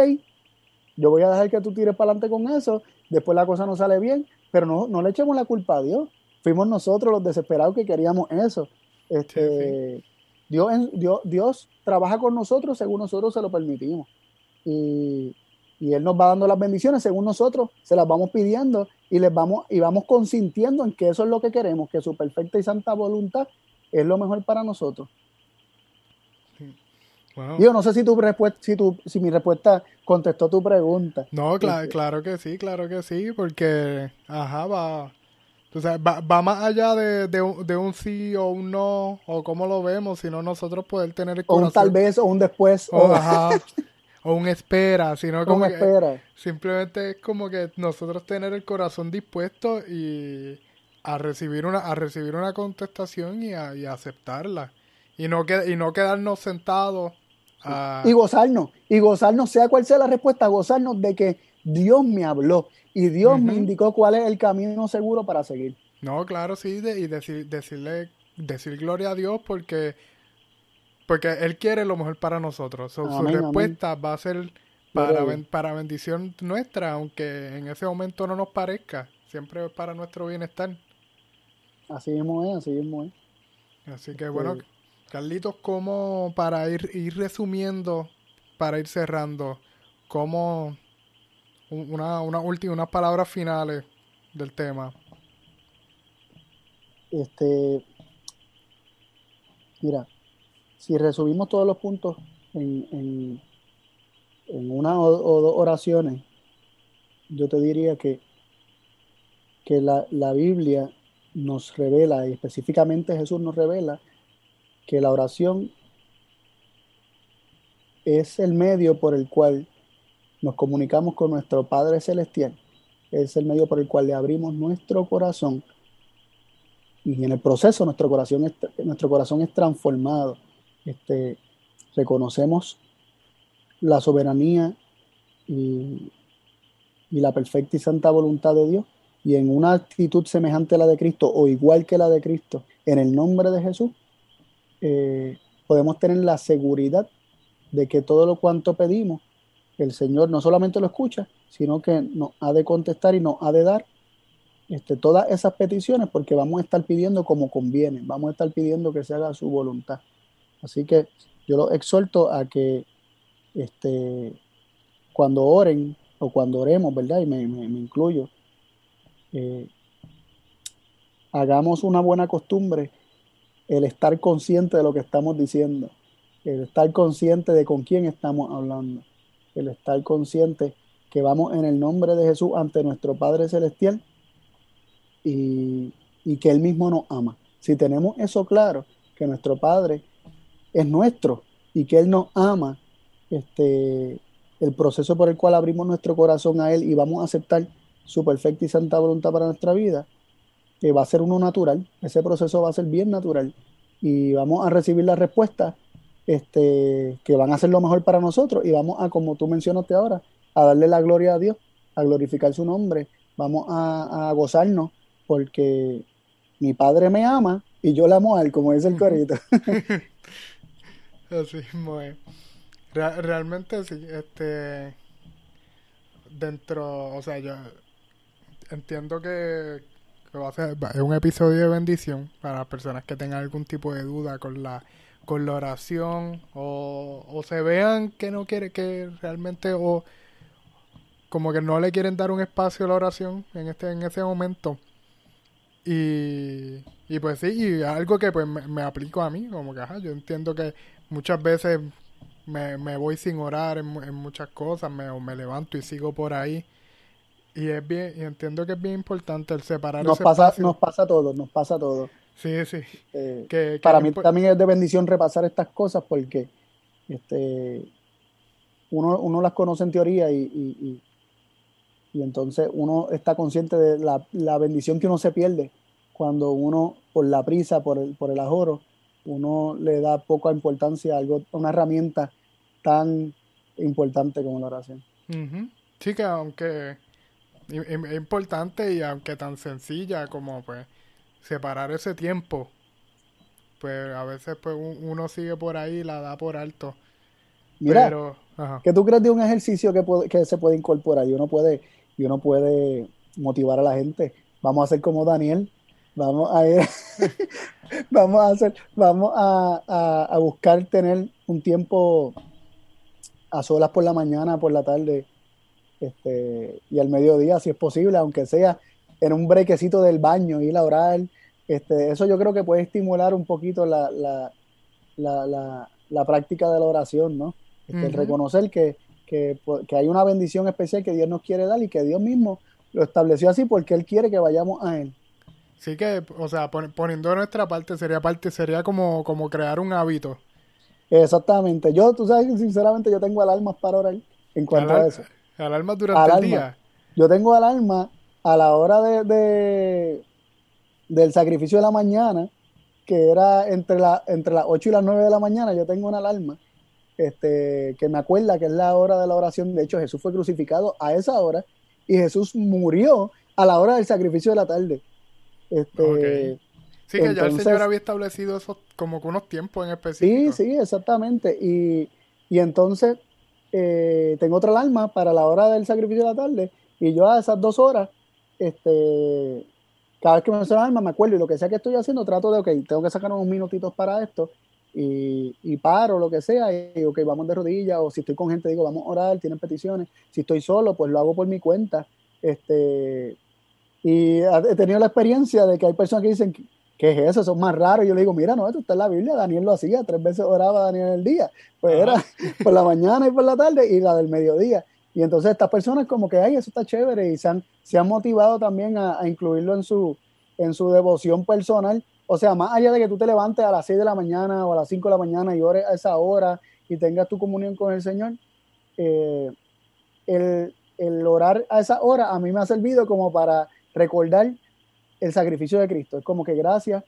yo voy a dejar que tú tires para adelante con eso, después la cosa no sale bien, pero no, no le echemos la culpa a Dios. Fuimos nosotros los desesperados que queríamos eso. Este, Dios, Dios, Dios trabaja con nosotros según nosotros se lo permitimos. Y, y Él nos va dando las bendiciones según nosotros se las vamos pidiendo y les vamos y vamos consintiendo en que eso es lo que queremos, que su perfecta y santa voluntad es lo mejor para nosotros. Yo no sé si tu respuesta, si tu, si mi respuesta contestó tu pregunta. No, claro, este, claro que sí, claro que sí, porque ajá, va, va, más allá de, de, un, sí o un no, o cómo lo vemos, sino nosotros poder tener el corazón. O un tal vez, o un después. O, Ajá. o un espera, sino como espera. simplemente es como que nosotros tener el corazón dispuesto y a recibir una a recibir una contestación y a, y aceptarla. Y no y no quedarnos sentados y gozarnos y gozarnos sea cual sea la respuesta gozarnos de que Dios me habló y Dios me indicó cuál es el camino seguro para seguir. No claro sí y decir, decirle decir gloria a Dios porque porque Él quiere lo mejor para nosotros. su respuesta va a ser para, para bendición nuestra, aunque en ese momento no nos parezca. Siempre es para nuestro bienestar. Así mismo es, así mismo es. Así que bueno, Carlitos, ¿cómo para ir, ir resumiendo, para ir cerrando, cómo, una, una última, unas palabras finales del tema. Este, mira, si resumimos todos los puntos en, en, una o, dos oraciones, yo te diría que, que la, la Biblia nos revela, y específicamente Jesús nos revela, que la oración es el medio por el cual nos comunicamos con nuestro Padre Celestial, es el medio por el cual le abrimos nuestro corazón y en el proceso nuestro corazón es, nuestro corazón es transformado. Este, reconocemos la soberanía y, la perfecta y santa voluntad de Dios y en una actitud semejante a la de Cristo o igual que la de Cristo, en el nombre de Jesús, eh, podemos tener la seguridad de que todo lo cuanto pedimos, el Señor no solamente lo escucha, sino que nos ha de contestar y nos ha de dar este, todas esas peticiones porque vamos a estar pidiendo como conviene, vamos a estar pidiendo que se haga su voluntad. Así que yo los exhorto a que este, cuando oren o cuando oremos, ¿verdad? Y me, incluyo, eh, hagamos una buena costumbre el estar consciente de lo que estamos diciendo, el estar consciente de con quién estamos hablando, el estar consciente que vamos en el nombre de Jesús ante nuestro Padre Celestial y, que Él mismo nos ama. Si tenemos eso claro, que nuestro Padre es nuestro y que Él nos ama, este, el proceso por el cual abrimos nuestro corazón a Él y vamos a aceptar su perfecta y santa voluntad para nuestra vida, que va a ser uno natural, ese proceso va a ser bien natural y vamos a recibir la respuesta este, que van a ser lo mejor para nosotros y vamos a, como tú mencionaste ahora, a darle la gloria a Dios, a glorificar su nombre, vamos a, a gozarnos porque mi padre me ama y yo la amo a él, como dice el corito. Así muy. realmente sí, este dentro, o sea, yo entiendo que, va a ser es un episodio de bendición para las personas que tengan algún tipo de duda con la con la oración o, o se vean que no quiere que realmente o como que no le quieren dar un espacio a la oración en este en ese momento y, y pues sí, y algo que pues me, aplico a mí, como que ajá, yo entiendo que muchas veces me, me voy sin orar en, muchas cosas, me, o me levanto y sigo por ahí. Y es bien, y entiendo que es bien importante el separar nos pasa, Nos pasa todo, nos pasa todo. Sí, sí. Eh, que, para mí también es de bendición repasar estas cosas porque este uno, uno las conoce en teoría y, y entonces uno está consciente de la, la, bendición que uno se pierde cuando uno, por la prisa, por el, por el ajoro, uno le da poca importancia a algo, una herramienta tan importante como la oración. Sí, que aunque es importante y aunque tan sencilla como pues separar ese tiempo, pues a veces pues uno sigue por ahí y la da por alto. Mira, Pero, ¿qué tú crees de un ejercicio que, que se puede incorporar y uno puede y uno puede motivar a la gente. Vamos a hacer como Daniel, vamos a ir, vamos a hacer, vamos a, buscar tener un tiempo a solas por la mañana, por la tarde, este, y al mediodía, si es posible, aunque sea en un brequecito del baño, ir a orar. Este, eso yo creo que puede estimular un poquito la, la, la, la, práctica de la oración, ¿no? Este, el reconocer que, que, hay una bendición especial que Dios nos quiere dar y que Dios mismo lo estableció así porque Él quiere que vayamos a Él. Sí que, o sea, poniendo nuestra parte, sería parte, sería como, como crear un hábito. Exactamente. Yo, tú sabes, sinceramente, yo tengo alarmas para orar en cuanto a eso. Alarmas durante el día. Yo tengo alarma a la hora de, del sacrificio de la mañana, que era entre, la, entre las 8 y las 9 de la mañana, yo tengo una alarma este, que me acuerda que es la hora de la oración. De hecho, Jesús fue crucificado a esa hora y Jesús murió a la hora del sacrificio de la tarde. Este, Sí, que ya el Señor había establecido eso como con unos tiempos en específico. Sí, sí, exactamente. Y, entonces eh, tengo otra alarma para la hora del sacrificio de la tarde y yo a esas dos horas, este, cada vez que me suena la alarma me acuerdo y lo que sea que estoy haciendo trato de, ok, tengo que sacar unos minutitos para esto y, y, paro, lo que sea, y ok, vamos de rodillas, o si estoy con gente, digo, vamos a orar, tienen peticiones. Si estoy solo, pues lo hago por mi cuenta. Este, y he tenido la experiencia de que hay personas que dicen, ¿qué es eso? Eso es más raro. Y yo le digo, mira, no, esto está en la Biblia, Daniel lo hacía, tres veces oraba Daniel el día. Pues era por la mañana y por la tarde y la del mediodía. Y entonces estas personas como que, ay, eso está chévere y se han, se han motivado también a, a incluirlo en su, en su devoción personal o sea, más allá de que tú te levantes a las 6 de la mañana o a las 5 de la mañana y ores a esa hora y tengas tu comunión con el Señor, eh, el, orar a esa hora a mí me ha servido como para recordar el sacrificio de Cristo. Es como que gracias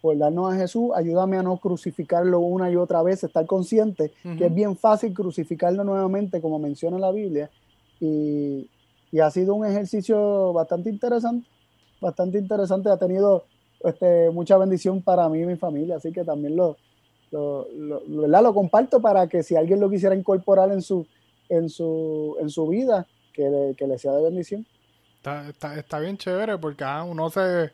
por darnos a Jesús, ayúdame a no crucificarlo una y otra vez, estar consciente que es bien fácil crucificarlo nuevamente, como menciona la Biblia, y, y ha sido un ejercicio bastante interesante, bastante interesante, ha tenido este, mucha bendición para mí y mi familia, así que también lo, lo, lo, comparto para que si alguien lo quisiera incorporar en su, en su, en su vida, que le, sea de bendición. Está, está, bien chévere porque ah, uno se,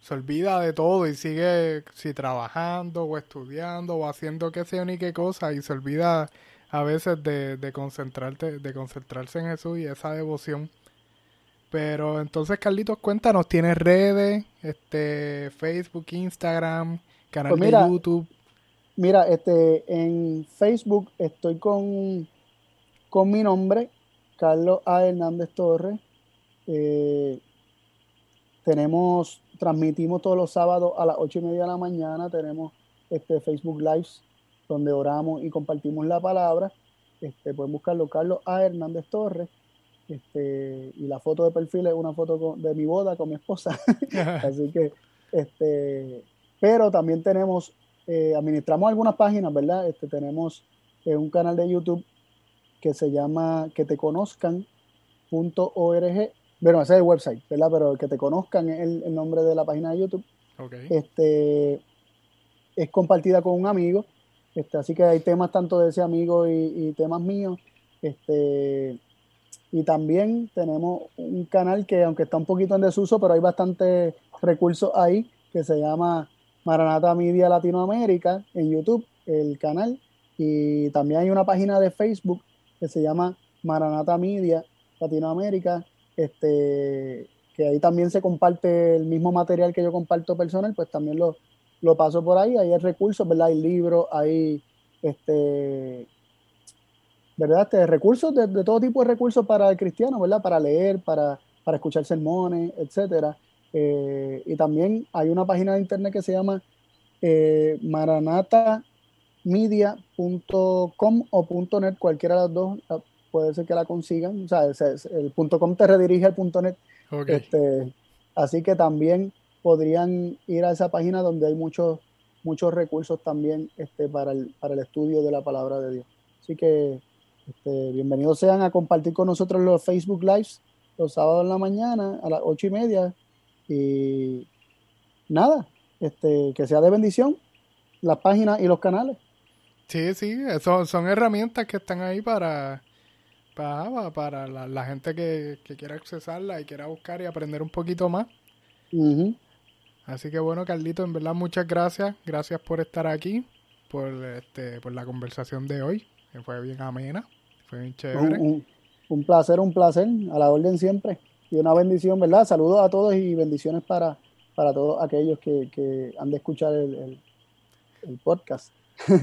se olvida de todo y sigue si trabajando o estudiando o haciendo qué sé ni qué cosa y se olvida a veces de, de concentrarte, de concentrarse en Jesús y esa devoción pero entonces, Carlitos, cuéntanos, ¿tienes redes? Este, Facebook, Instagram, canal pues de YouTube. Mira, este, en Facebook estoy con, con mi nombre, Carlos A. Hernández Torres. Eh, tenemos, transmitimos todos los sábados a las ocho y media de la mañana. Tenemos este Facebook Lives donde oramos y compartimos la palabra. Este, pueden buscarlo Carlos A. Hernández Torres. Este, y la foto de perfil es una foto de mi boda con mi esposa. Así que, este, pero también tenemos, eh, administramos algunas páginas, ¿verdad? Este, tenemos eh, un canal de YouTube que se llama que te conozcan.org. Bueno, ese es el website, ¿verdad? Pero que te conozcan es el, nombre de la página de YouTube. Este, es compartida con un amigo. Este, así que hay temas tanto de ese amigo y, y temas míos. Este, y también tenemos un canal que, aunque está un poquito en desuso, pero hay bastantes recursos ahí, que se llama Maranata Media Latinoamérica en YouTube, el canal. Y también hay una página de Facebook que se llama Maranata Media Latinoamérica, este, que ahí también se comparte el mismo material que yo comparto personal, pues también lo, lo paso por ahí. Ahí hay recursos, ¿verdad? Hay libros, hay este, ¿verdad? Este, recursos, de, todo tipo de recursos para el cristiano, ¿verdad? Para leer, para, para escuchar sermones, etcétera. Eh, y también hay una página de internet que se llama eh, maranatamedia.com o .net, cualquiera de las dos puede ser que la consigan. O sea, el, .com te redirige al .net. Este, así que también podrían ir a esa página donde hay muchos muchos recursos también este, para, el, para el estudio de la palabra de Dios. Así que este, bienvenidos sean a compartir con nosotros los Facebook Lives los sábados en la mañana a las ocho y media. Y nada, este, que sea de bendición las páginas y los canales. Sí, sí, eso son herramientas que están ahí para, para, para la, gente que, quiera accesarla y quiera buscar y aprender un poquito más. Así que bueno, Carlito, en verdad muchas gracias. Gracias por estar aquí, por, este, por la conversación de hoy, que fue bien amena. Un, placer, un placer, a la orden siempre. Y una bendición, ¿verdad? Saludos a todos y bendiciones para, para todos aquellos que, han de escuchar el, podcast.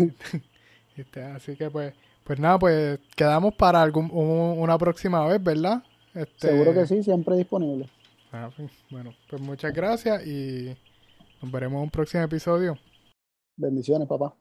Este, así que pues, pues nada, pues quedamos para algún, una próxima vez, ¿verdad? Este, Seguro que sí, siempre disponible. Ah, pues, bueno, pues muchas gracias y nos veremos en un próximo episodio. Bendiciones, papá.